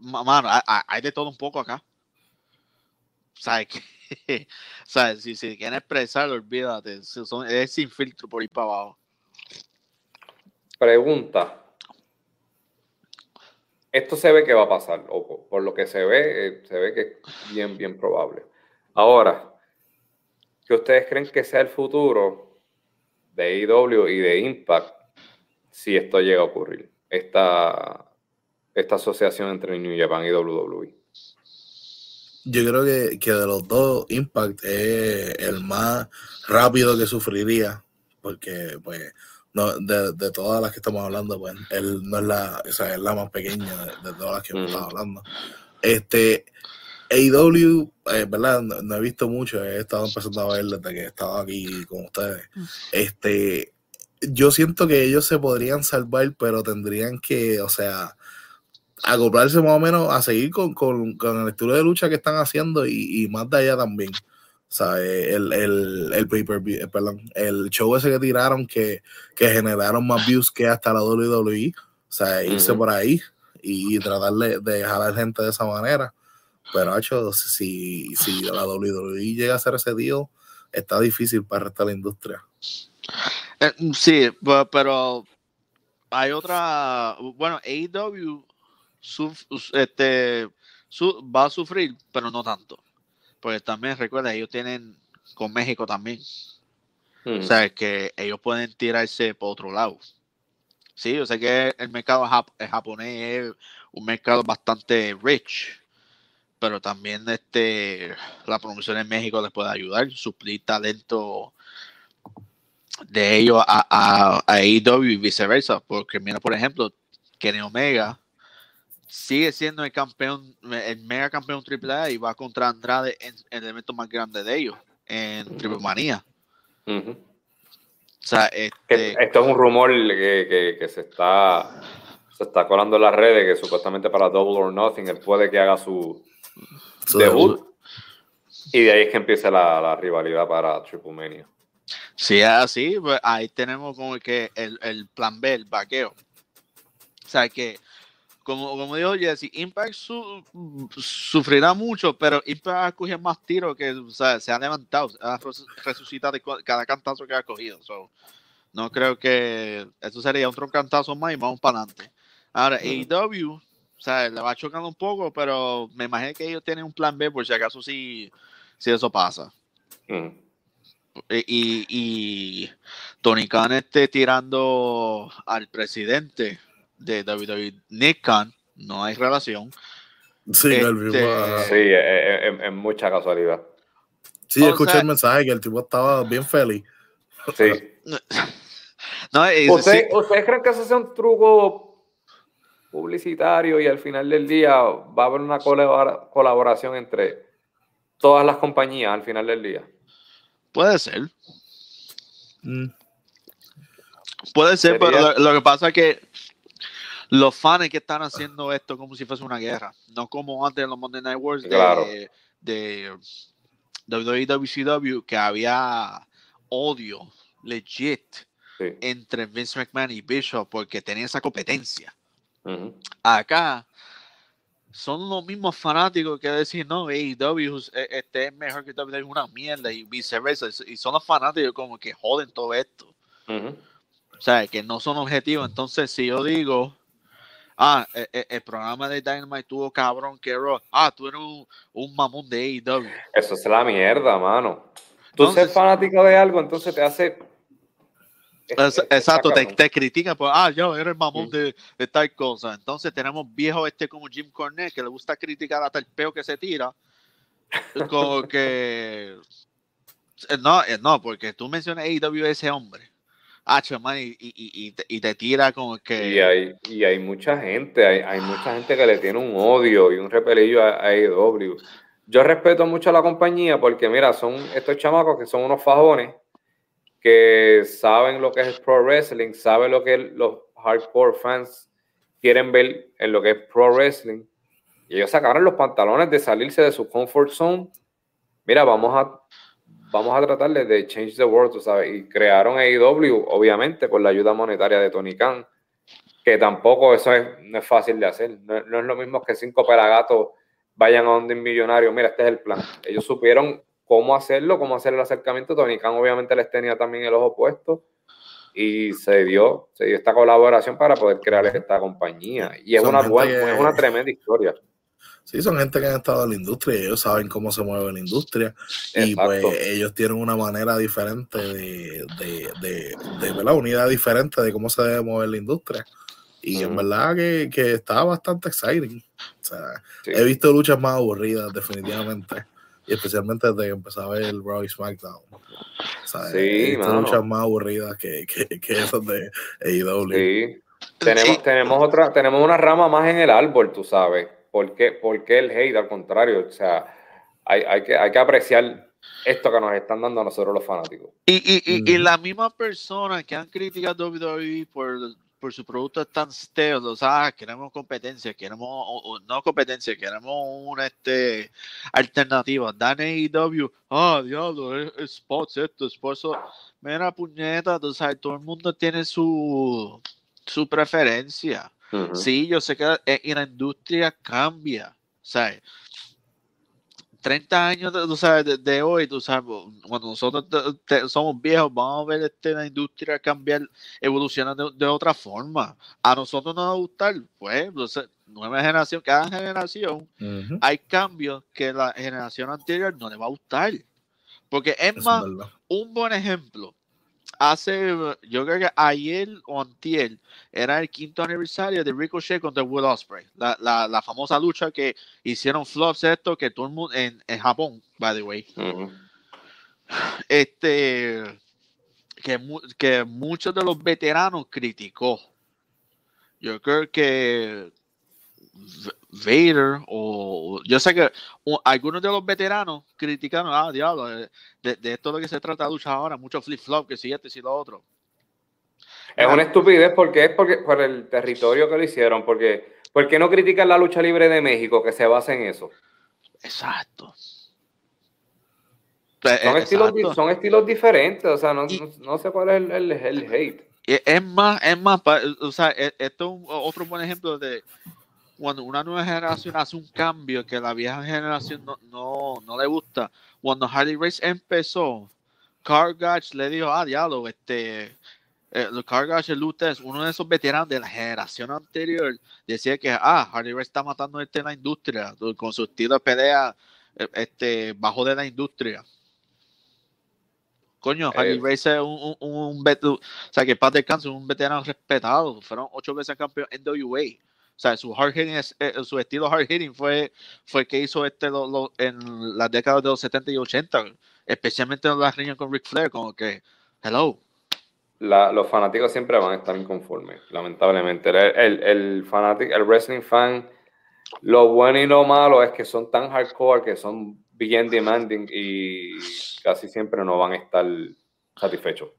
mano, hay de todo un poco acá. ¿sabes qué? [laughs] ¿Sabes? Si, si quieren expresar, olvídate. Son, es sin filtro por ir para abajo. Pregunta. Esto se ve que va a pasar, o por lo que se ve, eh, se ve que es bien, bien probable. Ahora, ¿qué ustedes creen que sea el futuro de AEW y de Impact si esto llega a ocurrir? Esta, esta asociación entre New Japan y WWE. Yo creo que, que de los dos, Impact es el más rápido que sufriría, porque pues no, de, de, todas las que estamos hablando, pues él no es la, o sea, es la más pequeña de, todas las que hemos estado hablando. Este, AEW, eh, ¿verdad? No, he visto mucho, he estado empezando a ver desde que estaba aquí con ustedes. Este, yo siento que ellos se podrían salvar, pero tendrían que, o sea, acoplarse más o menos a seguir con, con, con el estilo de lucha que están haciendo y, y más de allá también. O sea, el, el, el, paper, eh, perdón, el show ese que tiraron que, que, generaron más views que hasta la WWE. O sea, irse por ahí y, tratar de, de jalar gente de esa manera. Pero, hecho, si, si la WWE llega a hacer ese deal, está difícil para restar la industria. Eh, sí, pero hay otra. Bueno, AEW este, va a sufrir, pero no tanto. Porque también recuerda, ellos tienen con México también. O mm. sea, que ellos pueden tirarse por otro lado. Sí, yo sé que el mercado japonés es un mercado bastante rich, pero también este la promoción en México les puede ayudar, suplir talento de ellos a, a, a AEW y viceversa, porque mira, por ejemplo, Kenny Omega sigue siendo el campeón, el mega campeón AAA y va contra Andrade en, el evento más grande de ellos, en Triple Manía. O sea, este... Esto es un rumor que, que, se está se está colando en las redes que supuestamente para Double or Nothing él puede que haga su, debut. Y de ahí es que empieza la, la rivalidad para Triple Mania. Si es así, pues ahí tenemos como que el, el plan B, el vaqueo. O sea que como, como dijo Jesse, Impact sufrirá mucho, pero Impact ha cogido más tiros que se ha levantado, ha resucitado cada cantazo que ha cogido. no creo que eso sería otro cantazo más y vamos para adelante. Ahora, AEW, o sea, le va chocando un poco, pero me imagino que ellos tienen un plan B por si acaso si, si eso pasa. Mm. Y, y, Tony Khan esté tirando al presidente de WWE Nick Khan, no hay relación. Sí, este, sí es, mucha casualidad. Sí, escuché el mensaje que el tipo estaba bien feliz. Sí. [laughs] no, ¿Usted, ¿Ustedes creen que eso sea un truco publicitario y al final del día va a haber una colaboración entre todas las compañías al final del día? Puede ser. Mm. Puede ser, pero lo, que pasa es que los fans que están haciendo esto como si fuese una guerra, no como antes en los Monday Night Wars de, de WCW, que había odio legit entre Vince McMahon y Bishop porque tenían esa competencia. Acá son los mismos fanáticos que decir, no, AEW este es mejor que WWE, una mierda y viceversa. Y son los fanáticos como que joden todo esto. O sea, que no son objetivos. Entonces, si yo digo, Ah, eh, eh, el, programa de Dynamite tuvo cabrón que Ah, tú eres un, mamón de AEW. Eso es la mierda, mano. Tú ser fanático de algo, entonces te hace. [laughs] exacto, te, te, critican por, ah, yo eres mamón de, de, tal cosa. Entonces tenemos viejos este como Jim Cornette que le gusta criticar hasta el peo que se tira. Como que. No, eh, no, porque tú mencionas AEW ese hombre y, y, te, tira como que... Y hay, y hay mucha gente, hay, hay, mucha gente que le tiene un odio y un repelillo a, AEW. Yo respeto mucho a la compañía porque, mira, son estos chamacos que son unos fajones que saben lo que es pro wrestling, saben lo que los hardcore fans quieren ver en lo que es pro wrestling. Y ellos sacaron los pantalones de salirse de su comfort zone. Mira, vamos a vamos a tratar de change the world, tú sabes, y crearon AEW, obviamente, con la ayuda monetaria de Tony Khan, que tampoco eso es, no es fácil de hacer, no, es lo mismo que cinco pelagatos vayan a donde un millonario, mira, este es el plan. Ellos supieron cómo hacerlo, cómo hacer el acercamiento. Tony Khan obviamente les tenía también el ojo puesto y se dio, se dio esta colaboración para poder crear esta compañía. Y es, una, buena, es una tremenda historia. Sí, son gente que han estado en la industria y ellos saben cómo se mueve la industria. Y pues ellos tienen una manera diferente de, de, de, de una unidad diferente de cómo se debe mover la industria. Y en verdad que, que, está bastante exciting. O sea, he visto luchas más aburridas, definitivamente. Y especialmente desde que empecé a ver el Raw y SmackDown. O sea, sí, visto luchas más aburridas que, que, que esas de AEW. Sí. Tenemos, tenemos, otra, tenemos una rama más en el árbol, tú sabes. ¿Por qué, ¿Por qué el hate? Al contrario, o sea, hay, hay, que, hay que apreciar esto que nos están dando a nosotros los fanáticos. Y, y, y, y la misma persona que han criticado WWE por por su producto tan stale, o sea, queremos competencia, queremos, no competencia, queremos una este, alternativa. Dan AEW, ah, diablo, es, spots esto, spots, mira puñeta, o sea, todo el mundo tiene su, su preferencia. Sí, yo sé que en eh, la industria cambia, sea, 30 años de, de, hoy, tú sabes, cuando nosotros somos viejos, vamos a ver este, la industria cambiar, evolucionar de, otra forma. A nosotros nos va a gustar, pues, nueva generación, cada generación, hay cambios que la generación anterior no le va a gustar. Porque es más, un buen ejemplo, hace, yo creo que ayer o antier, era el quinto aniversario de Ricochet contra Will Ospreay. La, la, la, famosa lucha que hicieron flops esto, que todo el mundo, en, en Japón, by the way. Este, que, que muchos de los veteranos criticó. Yo creo que Vader o yo sé que algunos de los veteranos criticaron, ah, diablo, de, de esto de lo que se trata de lucha ahora, mucho flip-flop, que si este, si lo otro. Es una estupidez porque es porque, por el territorio que lo hicieron, porque ¿por qué no critican la lucha libre de México que se basa en eso? Exacto. Son, estilos, son estilos diferentes, o sea, no, no, sé cuál es el, el, hate. Es más, es más, o sea, e, esto es otro buen ejemplo de cuando una nueva generación hace un cambio que la vieja generación no, no, no le gusta. Cuando Harley Race empezó, Cargach le dijo, ah, diablo, este, eh, Cargach, el Lutes, uno de esos veteranos de la generación anterior, decía que, ah, Harley Race está matando este la industria con su estilo de pelea eh, este, bajo de la industria. Coño, Harley Race es un, un, un, o sea, que Pat descanse, un veterano respetado. Fueron ocho veces campeón en WA. O sea, su hard hitting eh, su estilo hard hitting fue, fue que hizo este en las décadas de los 70 y 80, especialmente en la riña con Ric Flair, como que, hello. los fanáticos siempre van a estar inconformes, lamentablemente. El, el, fanático, el wrestling fan, lo bueno y lo malo es que son tan hardcore que son bien demanding y casi siempre no van a estar satisfechos.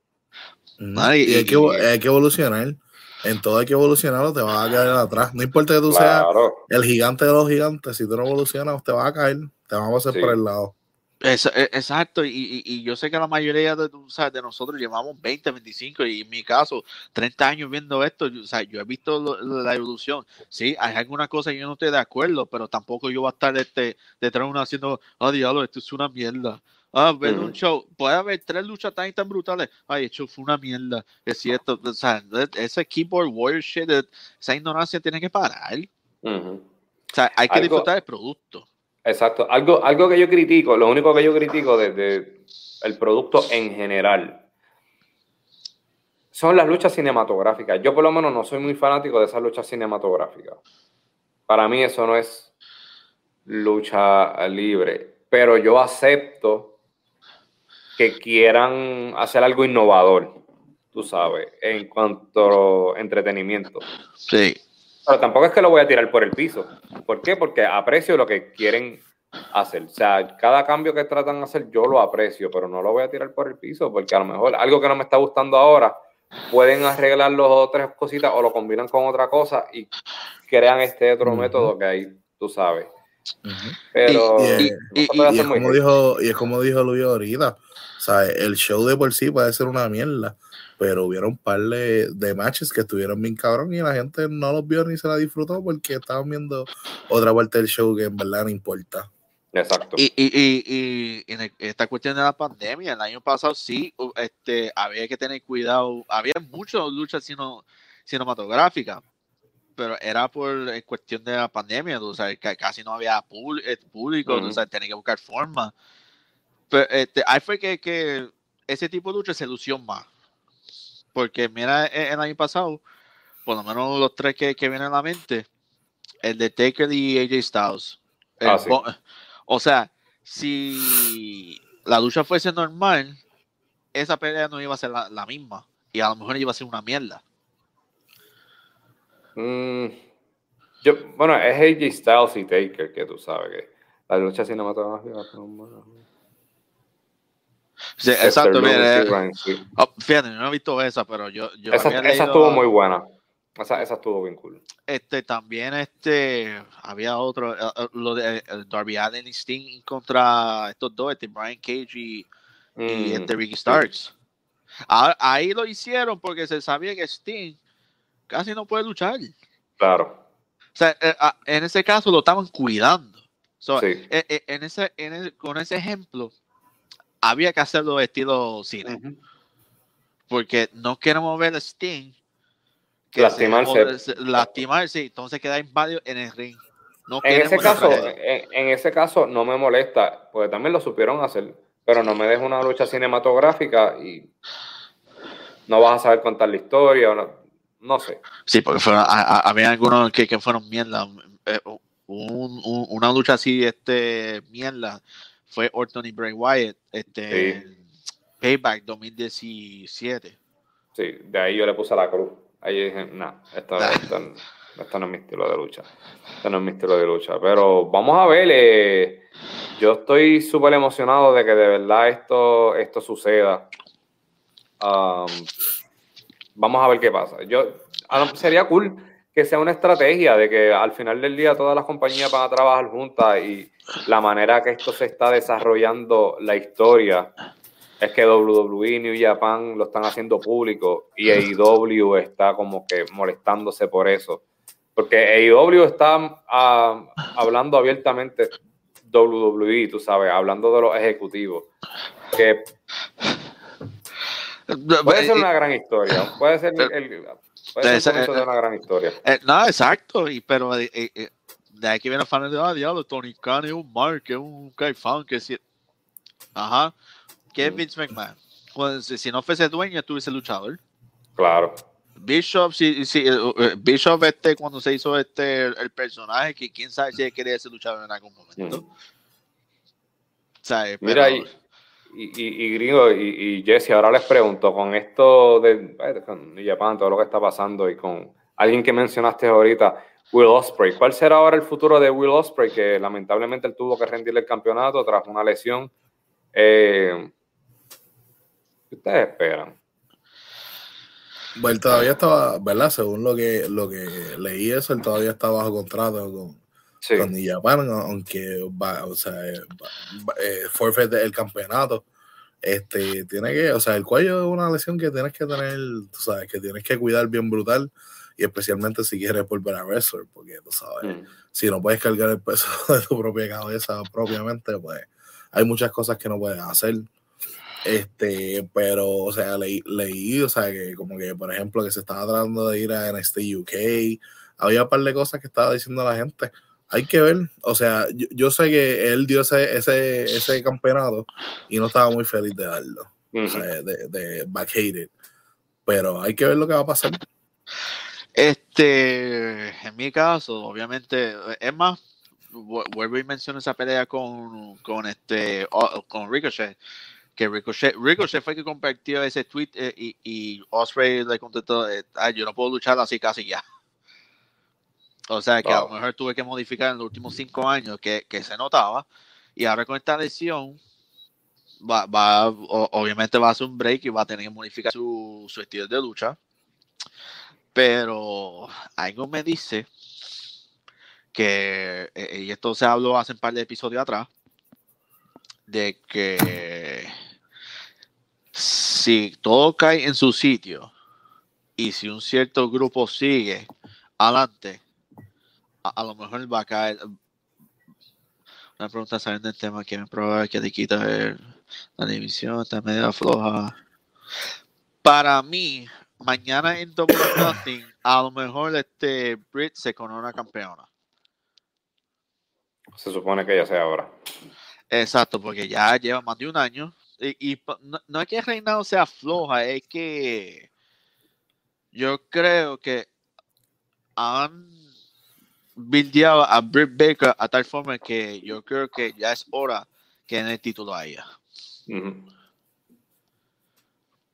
y hay, que, hay que evolucionar en todo hay que evolucionar o te vas a caer atrás. No importa que tú seas el gigante de los gigantes, si tú no evolucionas, te vas a caer, te vamos a hacer por el lado. E, exacto, y, yo sé que la mayoría de, de nosotros llevamos 20, 25 y en mi caso 30 años viendo esto, o sea, yo he visto la evolución. Sí, hay algunas cosas que yo no estoy de acuerdo, pero tampoco yo voy a estar este, detrás de uno haciendo, oh diablo, esto es una mierda. Ah, ver un show. Puede haber tres luchas tan, tan brutales. Ay, el show fue una mierda. Es cierto. O sea, ese keyboard warrior shit, esa ignorancia tiene que parar. O sea, hay que disfrutar del producto. Exacto. Algo, algo que yo critico, lo único que yo critico desde el producto en general son las luchas cinematográficas. Yo por lo menos no soy muy fanático de esas luchas cinematográficas. Para mí eso no es lucha libre. Pero yo acepto que quieran hacer algo innovador, tú sabes, en cuanto a entretenimiento. Sí. Pero tampoco es que lo voy a tirar por el piso. ¿Por qué? Porque aprecio lo que quieren hacer. O sea, cada cambio que tratan de hacer yo lo aprecio, pero no lo voy a tirar por el piso, porque a lo mejor algo que no me está gustando ahora, pueden arreglar las otras cositas o lo combinan con otra cosa y crean este otro método que hay, tú sabes. Pero Y- es como dijo, y es como dijo Luis ahorita, sea, el show de por sí puede ser una mierda, pero hubieron un par de, de matches que estuvieron bien cabrón y la gente no los vio ni se la disfrutó porque estaban viendo otra parte del show que en verdad no importa. Exacto. Y, y, y, y en el- esta cuestión de la pandemia, el año pasado sí, este, había que tener cuidado. Había muchas luchas cino- cinematográficas, pero era por cuestión de la pandemia, tú sabes, casi no había eh, público, tú Ujú. sabes, tenía que buscar forma. Pero este, ahí fue que, que ese tipo de lucha se lució más. Porque mira, e- el año pasado, por lo menos los tres que, que vienen a la mente, el de Taker y AJ Styles. El Ah, sí. o sea, si la lucha fuese normal, esa pelea no iba a ser la, la misma. Y a lo mejor iba a ser una mierda. Mm, yo, bueno, es AJ Styles y Taker, que tú sabes que la lucha cinematográfica. Sí, Dexter exacto, Mira, y eh, Ryan oh, fíjate, no he visto esa, pero yo, yo Esa, había esa leído, estuvo muy buena. Esa, esa estuvo bien cool. este también este había otro eh, eh, lo de Darby Allin y Sting contra estos dos, este Brian Cage y, y Mm, este Ricky Starks. Ah, Ahí lo hicieron porque se sabía que Sting casi no puede luchar. Claro, O sea, ah, en ese caso lo estaban cuidando. So, sí. en ese, en con ese ejemplo, había que hacerlo estilo cine. Porque no queremos ver a Sting que Lastimarse. se- lastimarse, entonces queda inválido en el ring. No En ese caso, en, en ese caso no me molesta, porque también lo supieron hacer, pero no me dejes una lucha cinematográfica y no vas a saber contar la historia, o no, no sé. Sí, porque fueron, a- a- había algunos que, que fueron mierda. Eh, un- un- una lucha así, este, mierda, fue Orton y Bray Wyatt, este, Sí. Payback 2017. Sí, de ahí yo le puse la cruz. Ahí dije, no, esto, Ah. esto- [laughs] esto no es mi estilo de lucha. Esto no es mi estilo de lucha. Pero vamos a ver. eh, yo estoy súper emocionado de que de verdad esto, esto suceda. Um, vamos a ver qué pasa. Yo, sería cool que sea una estrategia de que al final del día todas las compañías van a trabajar juntas y la manera que esto se está desarrollando la historia es que WWE New Japan lo están haciendo público y AEW está como que molestándose por eso. Porque AEW está ah, hablando abiertamente WWE, tú sabes, hablando de los ejecutivos. Que puede ser una gran historia, puede ser el, el- de una gran historia. Eh, no, exacto, y, pero eh, eh, eh, de aquí viene el fan de, ah, diablo, Tony Khan es un Mark, es un Kaifan, que si... Ajá. ¿Qué es Mm. Vince McMahon? Pues, si no fuese dueño, estuviese luchador. Claro. Bishop, si, si, eh, eh, Bishop este, cuando se hizo este el, el personaje, que quién sabe si él quería ser luchador en algún momento. Mm. ¿Sabe? Mira, Pero- y, y, y, y Gringo y, Jesse, ahora les pregunto, con esto de con Japan, todo lo que está pasando y con alguien que mencionaste ahorita, Will Osprey, ¿cuál será ahora el futuro de Will Osprey? Que lamentablemente él tuvo que rendirle el campeonato tras una lesión. Eh, ¿Qué ustedes esperan? Bueno, él todavía estaba, ¿verdad? Según lo que, lo que leí eso, él todavía está bajo contrato con, Sí, con New Japan, aunque va, o sea, eh, va- eh, forfeit el campeonato. Este, tiene que, o sea, el cuello es una lesión que tienes que tener, tú sabes, que tienes que cuidar bien brutal, y especialmente si quieres volver a wrestler, porque tú sabes, Mm. si no puedes cargar el peso [laughs] de tu propia cabeza propiamente, pues hay muchas cosas que no puedes hacer. Este, pero, o sea, leí, leí, o sea, que como que, por ejemplo, que se estaba tratando de ir a NXT UK, había un par de cosas que estaba diciendo la gente. Hay que ver, o sea, yo, yo sé que él dio ese, ese, ese campeonato y no estaba muy feliz de darlo, o Ujú. sea, de, de vacated. Pero hay que ver lo que va a pasar. Este, en mi caso, obviamente, es más, vu- vuelvo y menciono esa pelea con, con este, con Ricochet, que Ricochet, Ricochet fue que compartió ese tweet eh, y, y Osprey le contestó, eh, "Ay, yo no puedo luchar así casi ya. O sea que a lo mejor tuve que modificar en los últimos cinco años que, que se notaba. Y ahora con esta lesión va, va o- obviamente va a hacer un break y va a tener que modificar su, su estilo de lucha. Pero algo me dice que, eh, y esto se habló hace un par de episodios atrás, de que si todo cae en su sitio y si un cierto grupo sigue adelante, a, a lo mejor va a caer. Una pregunta saliendo del tema que me prueba que te quita el- la división, está medio floja. Para mí, mañana en Double Nothing, [coughs] a lo mejor este Brit se corona campeona. Se supone que ya sea ahora. Exacto, porque ya lleva más de un año. Y, no, no es que el reinado sea floja, es que yo creo que han buildeado a Britt Baker a tal forma que yo creo que ya es hora que den el título a ella.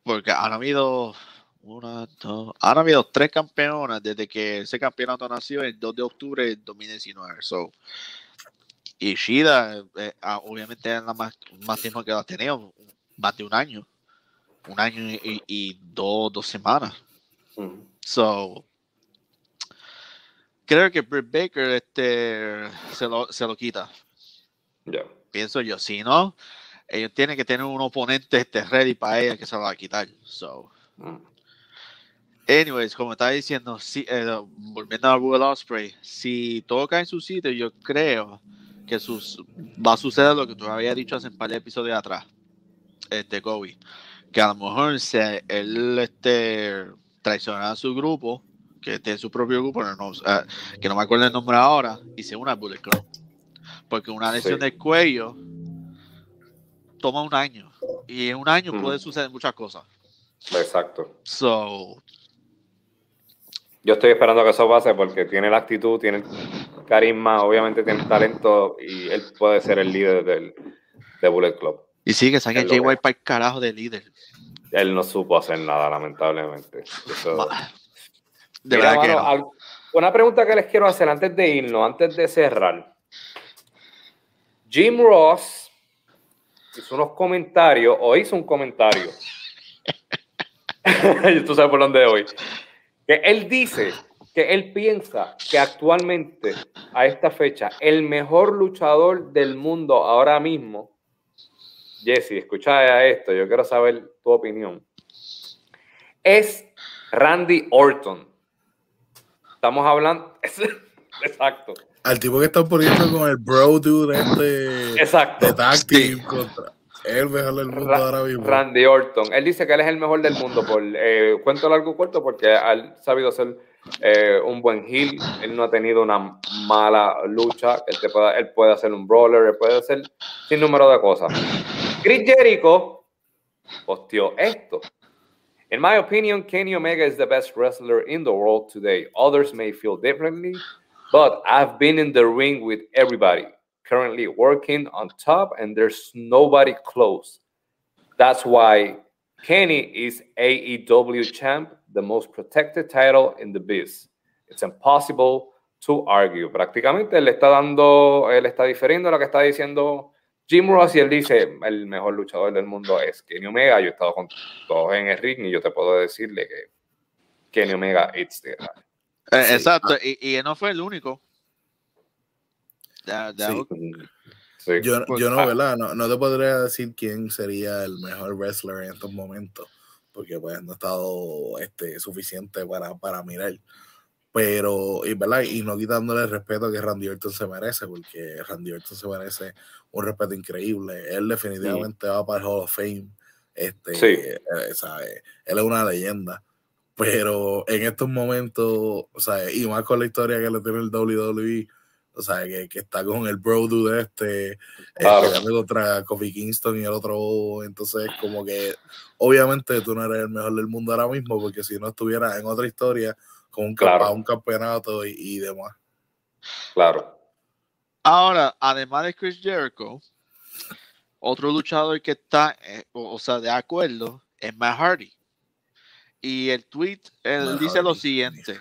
Porque han habido una, dos, han habido tres campeonas desde que ese campeonato nació el 2 de octubre del 2019. So, y Shida, eh, ah, obviamente, es la más, más tiempo que la ha tenido, más de un año. Un año y, dos, dos semanas. Ujú. So, creo que Britt Baker este, se, lo, se lo quita. Ya. Pienso yo, si no, ellos tienen que tener un oponente este, ready para ella que se lo va a quitar. So, Ujú. Anyways, como estaba diciendo, si, eh, volviendo a Will Osprey, si todo cae en su sitio, yo creo que sus, va a suceder lo que tú habías dicho hace un par de episodios atrás, este Kobe, que a lo mejor se, él este, traicionará a su grupo, que tiene su propio grupo, no, que no me acuerdo el nombre ahora, y se una al Bullet Club. Porque una lesión Sí. del cuello toma un año, y en un año Ujú. puede suceder muchas cosas. Exacto. So, Yo estoy esperando que eso pase porque tiene la actitud, tiene el carisma, obviamente tiene el talento y él puede ser el líder del, de Bullet Club. Y sí, que lo Jay White para el carajo de líder. Él no supo hacer nada, lamentablemente. Eso- De Mira, verdad que mano, no. al- una pregunta que les quiero hacer antes de irnos, antes de cerrar. Jim Ross hizo unos comentarios, o hizo un comentario. [laughs] Tú sabes por dónde voy. Que él dice que él piensa que actualmente, a esta fecha, el mejor luchador del mundo ahora mismo, Jesse, escucha esto, yo quiero saber tu opinión, es Randy Orton. Estamos hablando. [laughs] Exacto. Al tipo que están poniendo con el bro dude este Exacto. de tag Sí. team contra el mejor del mundo Ra- ahora mismo. Randy Orton. Él dice que él es el mejor del mundo por eh, cuento largo corto porque ha sabido ser eh, un buen heel. Él no ha tenido una mala lucha. Él, te puede, él puede hacer un brawler, él puede hacer sin número de cosas. Chris Jericho posteó esto. In my opinion, Kenny Omega is the best wrestler in the world today. Others may feel differently, but I've been in the ring with everybody, currently working on top, and there's nobody close. That's why Kenny is AEW champ, the most protected title in the biz. It's impossible to argue. Prácticamente él está dando, él está difiriendo lo que está diciendo Jim Ross y él dice, el mejor luchador del mundo es Kenny Omega. Yo he estado con todos en el ring y yo te puedo decirle que Kenny Omega it's the guy. Eh, Sí. Exacto, y, y él no fue el único. Sí. Sí. Yo, yo no, ah. ¿verdad? No, no te podría decir quién sería el mejor wrestler en estos momentos, porque pues no he estado este, suficiente para, para mirar. Pero, y, ¿verdad? Y no quitándole el respeto que Randy Orton se merece, porque Randy Orton se merece un respeto increíble. Él definitivamente va para el Hall of Fame. Este, Sí. eh, ¿sabe? Él es una leyenda. Pero en estos momentos, o sea, y más con la historia que le tiene el WWE, o sea, que, que está con el bro dude este, Claro. peleando contra Kofi Kingston y el otro, entonces como que obviamente tú no eres el mejor del mundo ahora mismo, porque si no estuvieras en otra historia, con un, Claro. un campeonato y, y demás. Claro. Ahora, además de Chris Jericho, otro luchador que está, eh, o, o sea, de acuerdo, es Matt Hardy. Y el tweet, él Matt dice lo siguiente.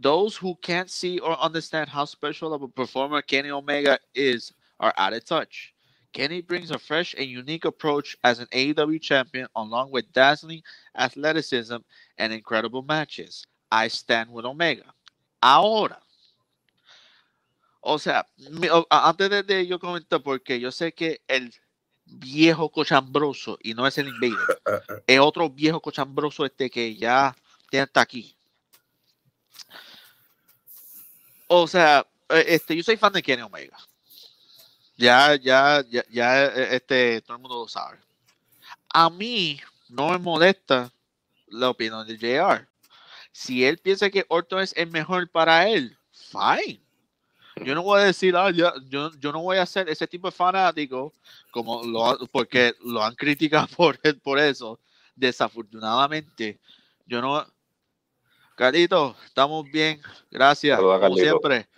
Those who can't see or understand how special of a performer Kenny Omega is are out of touch. Kenny brings a fresh and unique approach as an AEW champion, along with dazzling athleticism and incredible matches. I stand with Omega. Ahora, O sea, antes de, de yo comentar, porque yo sé que el viejo cochambroso, y no es el Invader, [laughs] es otro viejo cochambroso este que ya, ya está aquí. O sea, eh, este, yo soy fan de Kenny Omega. Ya, ya, ya, ya, eh, este, todo el mundo lo sabe. A mí no me molesta la opinión de JR. Si él piensa que Orton es el mejor para él, fine. Yo no voy a decir, ah, ya- yo, yo no voy a ser ese tipo de fanático, como lo, porque lo han criticado [laughs] por, por eso. Desafortunadamente, yo no. Carito, estamos bien, gracias, como siempre.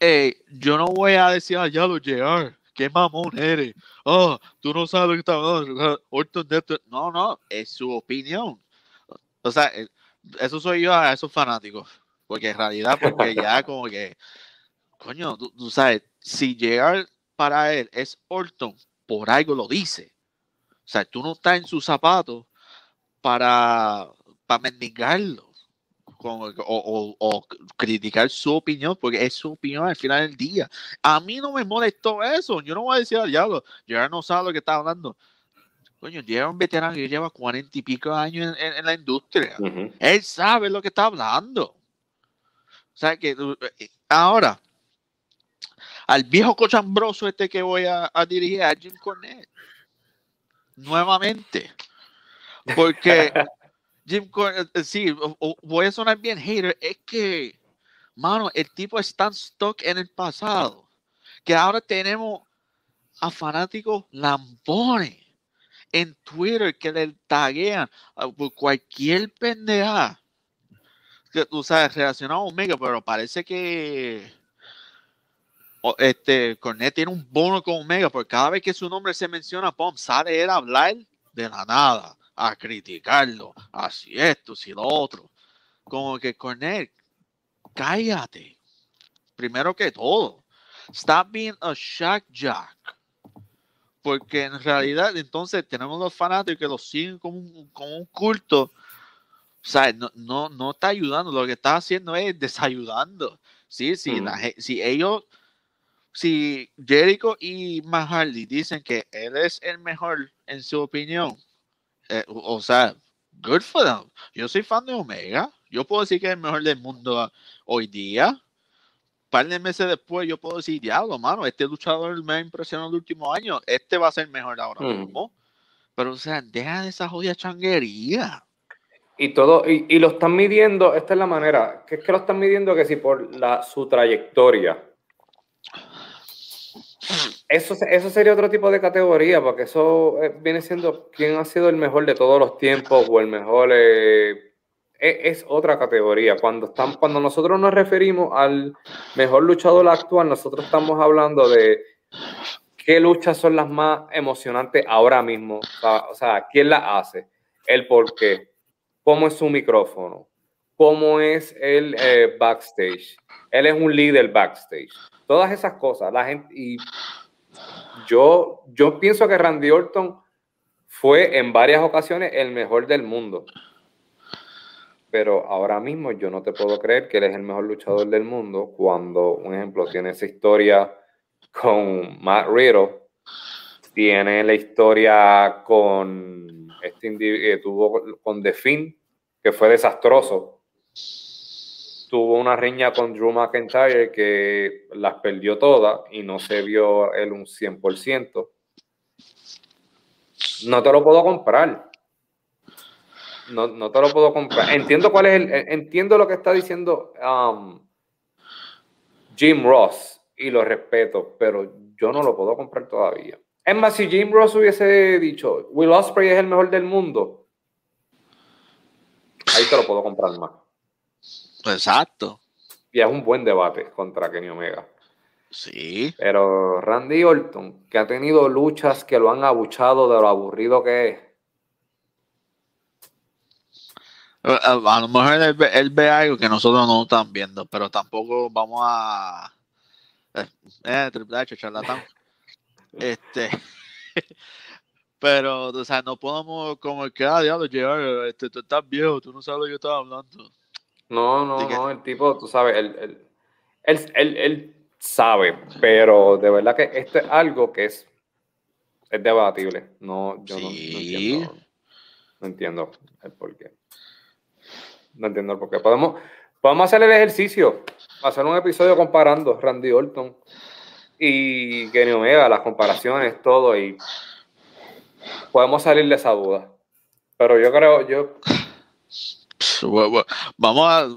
Eh, yo no voy a decir, ah, ya lo llegar, qué mamón eres. Oh, tú no sabes lo que está hablando. Esto". No, no, es su opinión. O sea, eh, eso soy yo a esos fanáticos. Porque en realidad, porque [laughs] ya como que, coño, tú, tú sabes, si llegar para él es Orton, por algo lo dice. O sea, tú no estás en sus zapatos para, para mendigarlo. como- o, o- o criticar su opinión, porque es su opinión al final del día. A mí no me molestó eso. Yo no voy a decir al diablo, Gerard no sabe lo que está hablando. Coño, es un veterano que lleva cuarenta y pico años en- en- en la industria. Él sabe lo que está hablando. O sea que eh, ahora, al viejo cochambroso este que voy a, a dirigir a Jim Cornette. Nuevamente. Porque [laughs] Jim Cornette, eh, sí, o- o- voy a sonar bien hater, es que, mano, el tipo es tan stuck en el pasado que ahora tenemos a fanáticos lambones en Twitter que le taguean por cualquier pendeja que tú sabes relacionado a Omega, pero parece que este Cornet tiene un bono con Omega, porque cada vez que su nombre se menciona, pum, sale él a hablar de la nada, a criticarlo, así esto, si lo otro. Como que Cornet, cállate. Primero que todo, stop being a shock jack. Porque en realidad entonces tenemos los fanáticos que los siguen como un, como un culto. O sea, no, no, no está ayudando, lo que está haciendo es desayudando. Sí, sí, ge- si ellos, si Jericho y Mahardy dicen que él es el mejor en su opinión, eh, o o sea, good for them. Yo soy fan de Omega. Yo puedo decir que es el mejor del mundo hoy día. Un par de meses después, yo puedo decir, diablo, mano, este luchador me ha impresionado el último año. Este va a ser mejor ahora Ujú. mismo. Pero, o sea, deja de esa jodida changuería. Y todo, y, y lo están midiendo, esta es la manera, que es que lo están midiendo que si por la, su trayectoria. Eso, eso sería otro tipo de categoría, porque eso eh, viene siendo quién ha sido el mejor de todos los tiempos o el mejor. eh, es, otra categoría. Cuando, están, cuando nosotros nos referimos al mejor luchador actual, nosotros estamos hablando de qué luchas son las más emocionantes ahora mismo. O sea, o sea, quién las hace, el por qué, cómo es su micrófono, cómo es el eh, backstage. Él es un líder backstage. Todas esas cosas. La gente, y yo, yo pienso que Randy Orton fue en varias ocasiones el mejor del mundo. Pero ahora mismo yo no te puedo creer que él es el mejor luchador del mundo cuando, un ejemplo, tiene esa historia con Matt Riddle, tiene la historia con este indi- que tuvo con The Finn, que fue desastroso. Tuvo una riña con Drew McIntyre que las perdió todas y no se vio él un 100%. No te lo puedo comprar. No, no te lo puedo comprar. Entiendo cuál es el, entiendo lo que está diciendo um, Jim Ross y lo respeto, pero yo no lo puedo comprar todavía. Es más, si Jim Ross hubiese dicho Will Ospreay es el mejor del mundo, ahí te lo puedo comprar más. Exacto. Y es un buen debate contra Kenny Omega. Sí. Pero Randy Orton, que ha tenido luchas que lo han abuchado de lo aburrido que es. A, a- a lo mejor él ve, él ve algo que nosotros no estamos viendo, pero tampoco vamos a. Eh, eh, Triple H, charlatán. [laughs] Este. [laughs] pero, o sea, no podemos como que, ah, diablo, llegar, este, tú estás viejo, tú no sabes lo que estás hablando. No, no, no, el tipo, tú sabes, el, el- él, él, él sabe, pero de verdad que esto es algo que es, es debatible. No, yo no- no, Sí. entiendo, no entiendo el porqué. No entiendo el porqué. Podemos, podemos hacer el ejercicio, hacer un episodio comparando Randy Orton y Kenny Omega, las comparaciones, todo, y podemos salir de esa duda. Pero yo creo, yo, Vamos a.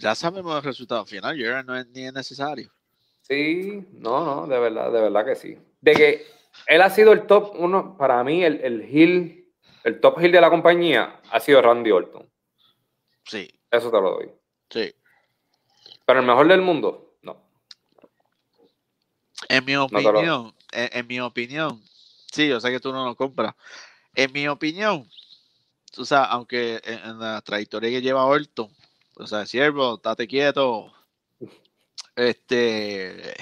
Ya sabemos el resultado final. Yo no es ni es necesario. Sí, no, no, de verdad, de verdad que sí. De que él ha sido el top uno, para mí, el, el heel, el top heel de la compañía ha sido Randy Orton. Sí, Eso te lo doy. sí. Pero el mejor del mundo, no. En mi opinión, en, en mi opinión, sí, yo sé que tú no lo compras. En mi opinión, o sea, aunque en, en la trayectoria que lleva Orton, o sea, siervo, estate quieto. [laughs] Este,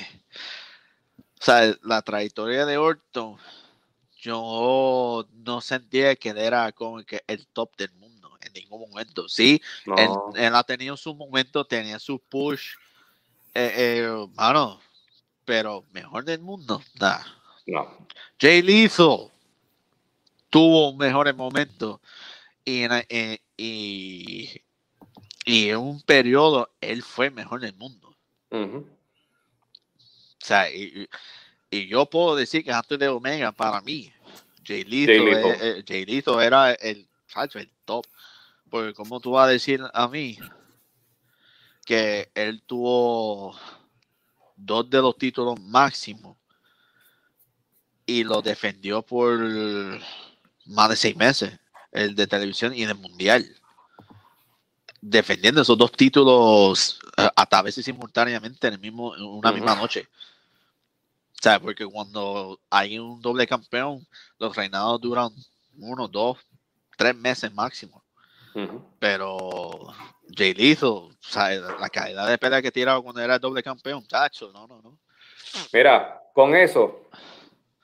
o sea, la trayectoria de Orton, yo no sentía que era como que el top del ningún momento. Sí, No, él, él ha tenido su momento, tenía su push, eh, eh, mano, pero mejor del mundo, nah. no. Jay Lethal tuvo mejores momentos y en, eh, y, y en un periodo él fue mejor del mundo. O sea, y, yo puedo decir que antes de Omega, para mí, Jay Jay Lethal, eh, eh, Jay Lethal era el, el top. Porque como tú vas a decir a mí que él tuvo dos de los títulos máximos y lo defendió por más de seis meses, el de televisión y el mundial. Defendiendo esos dos títulos eh, hasta a veces simultáneamente en, el mismo, en una misma noche. O sea, porque cuando hay un doble campeón, los reinados duran uno, dos, tres meses máximo. Pero Jay Lethal, la calidad de pelea que tiraba cuando era doble campeón, chacho, no, no, no. Mira, con eso,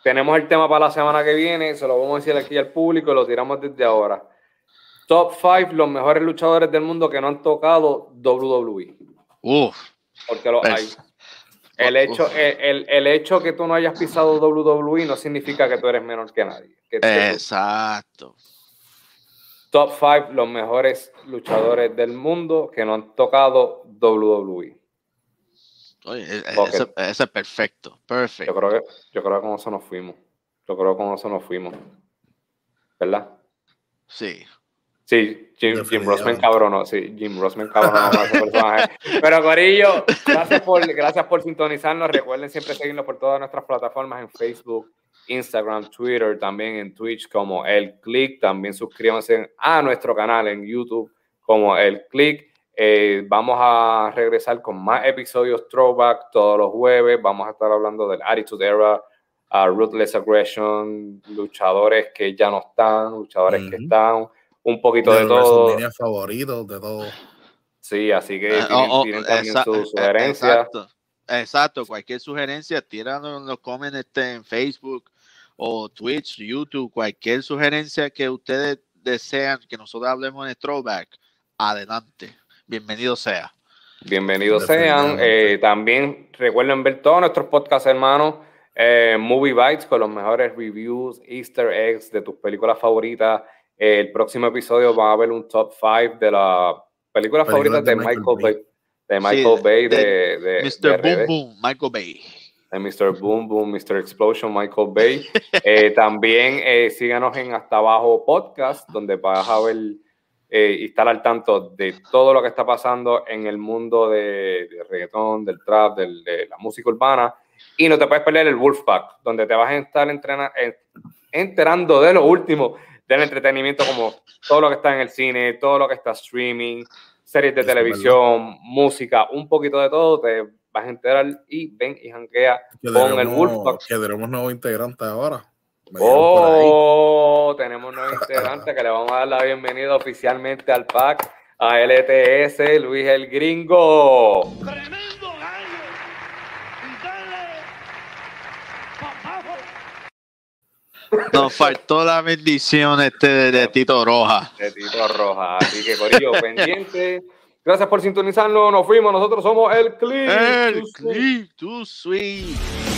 tenemos el tema para la semana que viene, se lo vamos a decir aquí al público y lo tiramos desde ahora. Top 5 los mejores luchadores del mundo que no han tocado WWE. Uf, Porque los hay. El hecho, el, el- el hecho que tú no hayas pisado WWE no significa que tú eres menor que nadie. Que- que tú- exacto. Top 5 los mejores luchadores del mundo que no han tocado WWE. Oye, e- e- ese es perfecto, Yo perfecto. creo que, yo creo que con eso nos fuimos. Yo creo que con eso nos fuimos. ¿Verdad? Sí. Sí, Jim, Jim. Ross me encabronó. Sí, Jim Ross me encabronó personaje. Pero Corillo, gracias por, gracias por sintonizarnos. Recuerden siempre seguirnos por todas nuestras plataformas en Facebook, Instagram, Twitter, también en Twitch como El Click. También suscríbanse a nuestro canal en YouTube como El Click. Eh, vamos a regresar con más episodios throwback todos los jueves. Vamos a estar hablando del Attitude Era, Ruthless Aggression, luchadores que ya no están, luchadores que están, un poquito de, de todo. Favoritos, de todo. Sí, así que Eh, tienen, oh, oh, tienen también sus sugerencias. Exacto. Exacto. Cualquier sugerencia, tíralo en los comments este, en Facebook o Twitch, YouTube, cualquier sugerencia que ustedes desean que nosotros hablemos en Throwback, adelante. Bienvenido sea. Bienvenidos sean. Eh, también recuerden ver todos nuestros podcasts, hermanos. eh, Movie Bites con los mejores reviews, Easter eggs de tus películas favoritas. Eh, el próximo episodio va a haber un top 5 de las películas Películas favoritas de, de Michael, Bay. De Sí, Michael Bay, de- de, de, Mr. de Boom. Boom, Michael Bay. De Mr. Boom Boom, Mr. Explosion, Michael Bay. [laughs] Eh, también eh, síganos en Hasta Abajo Podcast, donde vas a ver eh, y estar al tanto de todo lo que está pasando en el mundo de, de reggaetón, del trap, del- de la música urbana. Y no te puedes perder el Wolfpack, donde te vas a estar entrena- enterando de lo último del entretenimiento, como todo lo que está en el cine, todo lo que está streaming, series de televisión, música, un poquito de todo, te vas a enterar y ven y janguea Que con el Wolfpack. que tenemos nuevo integrante ahora. Oh, tenemos un nuevo integrante que le vamos a dar la bienvenida oficialmente al pack a LTS, Luis el Gringo. ¡Tremendo gallo! ¡Y dale! Nos faltó la bendición este de, de Tito Roja. de Tito Roja. Así que, Corillo, [laughs] pendiente. Gracias por sintonizarnos. Nos fuimos. Nosotros somos el Clip. El too sweet.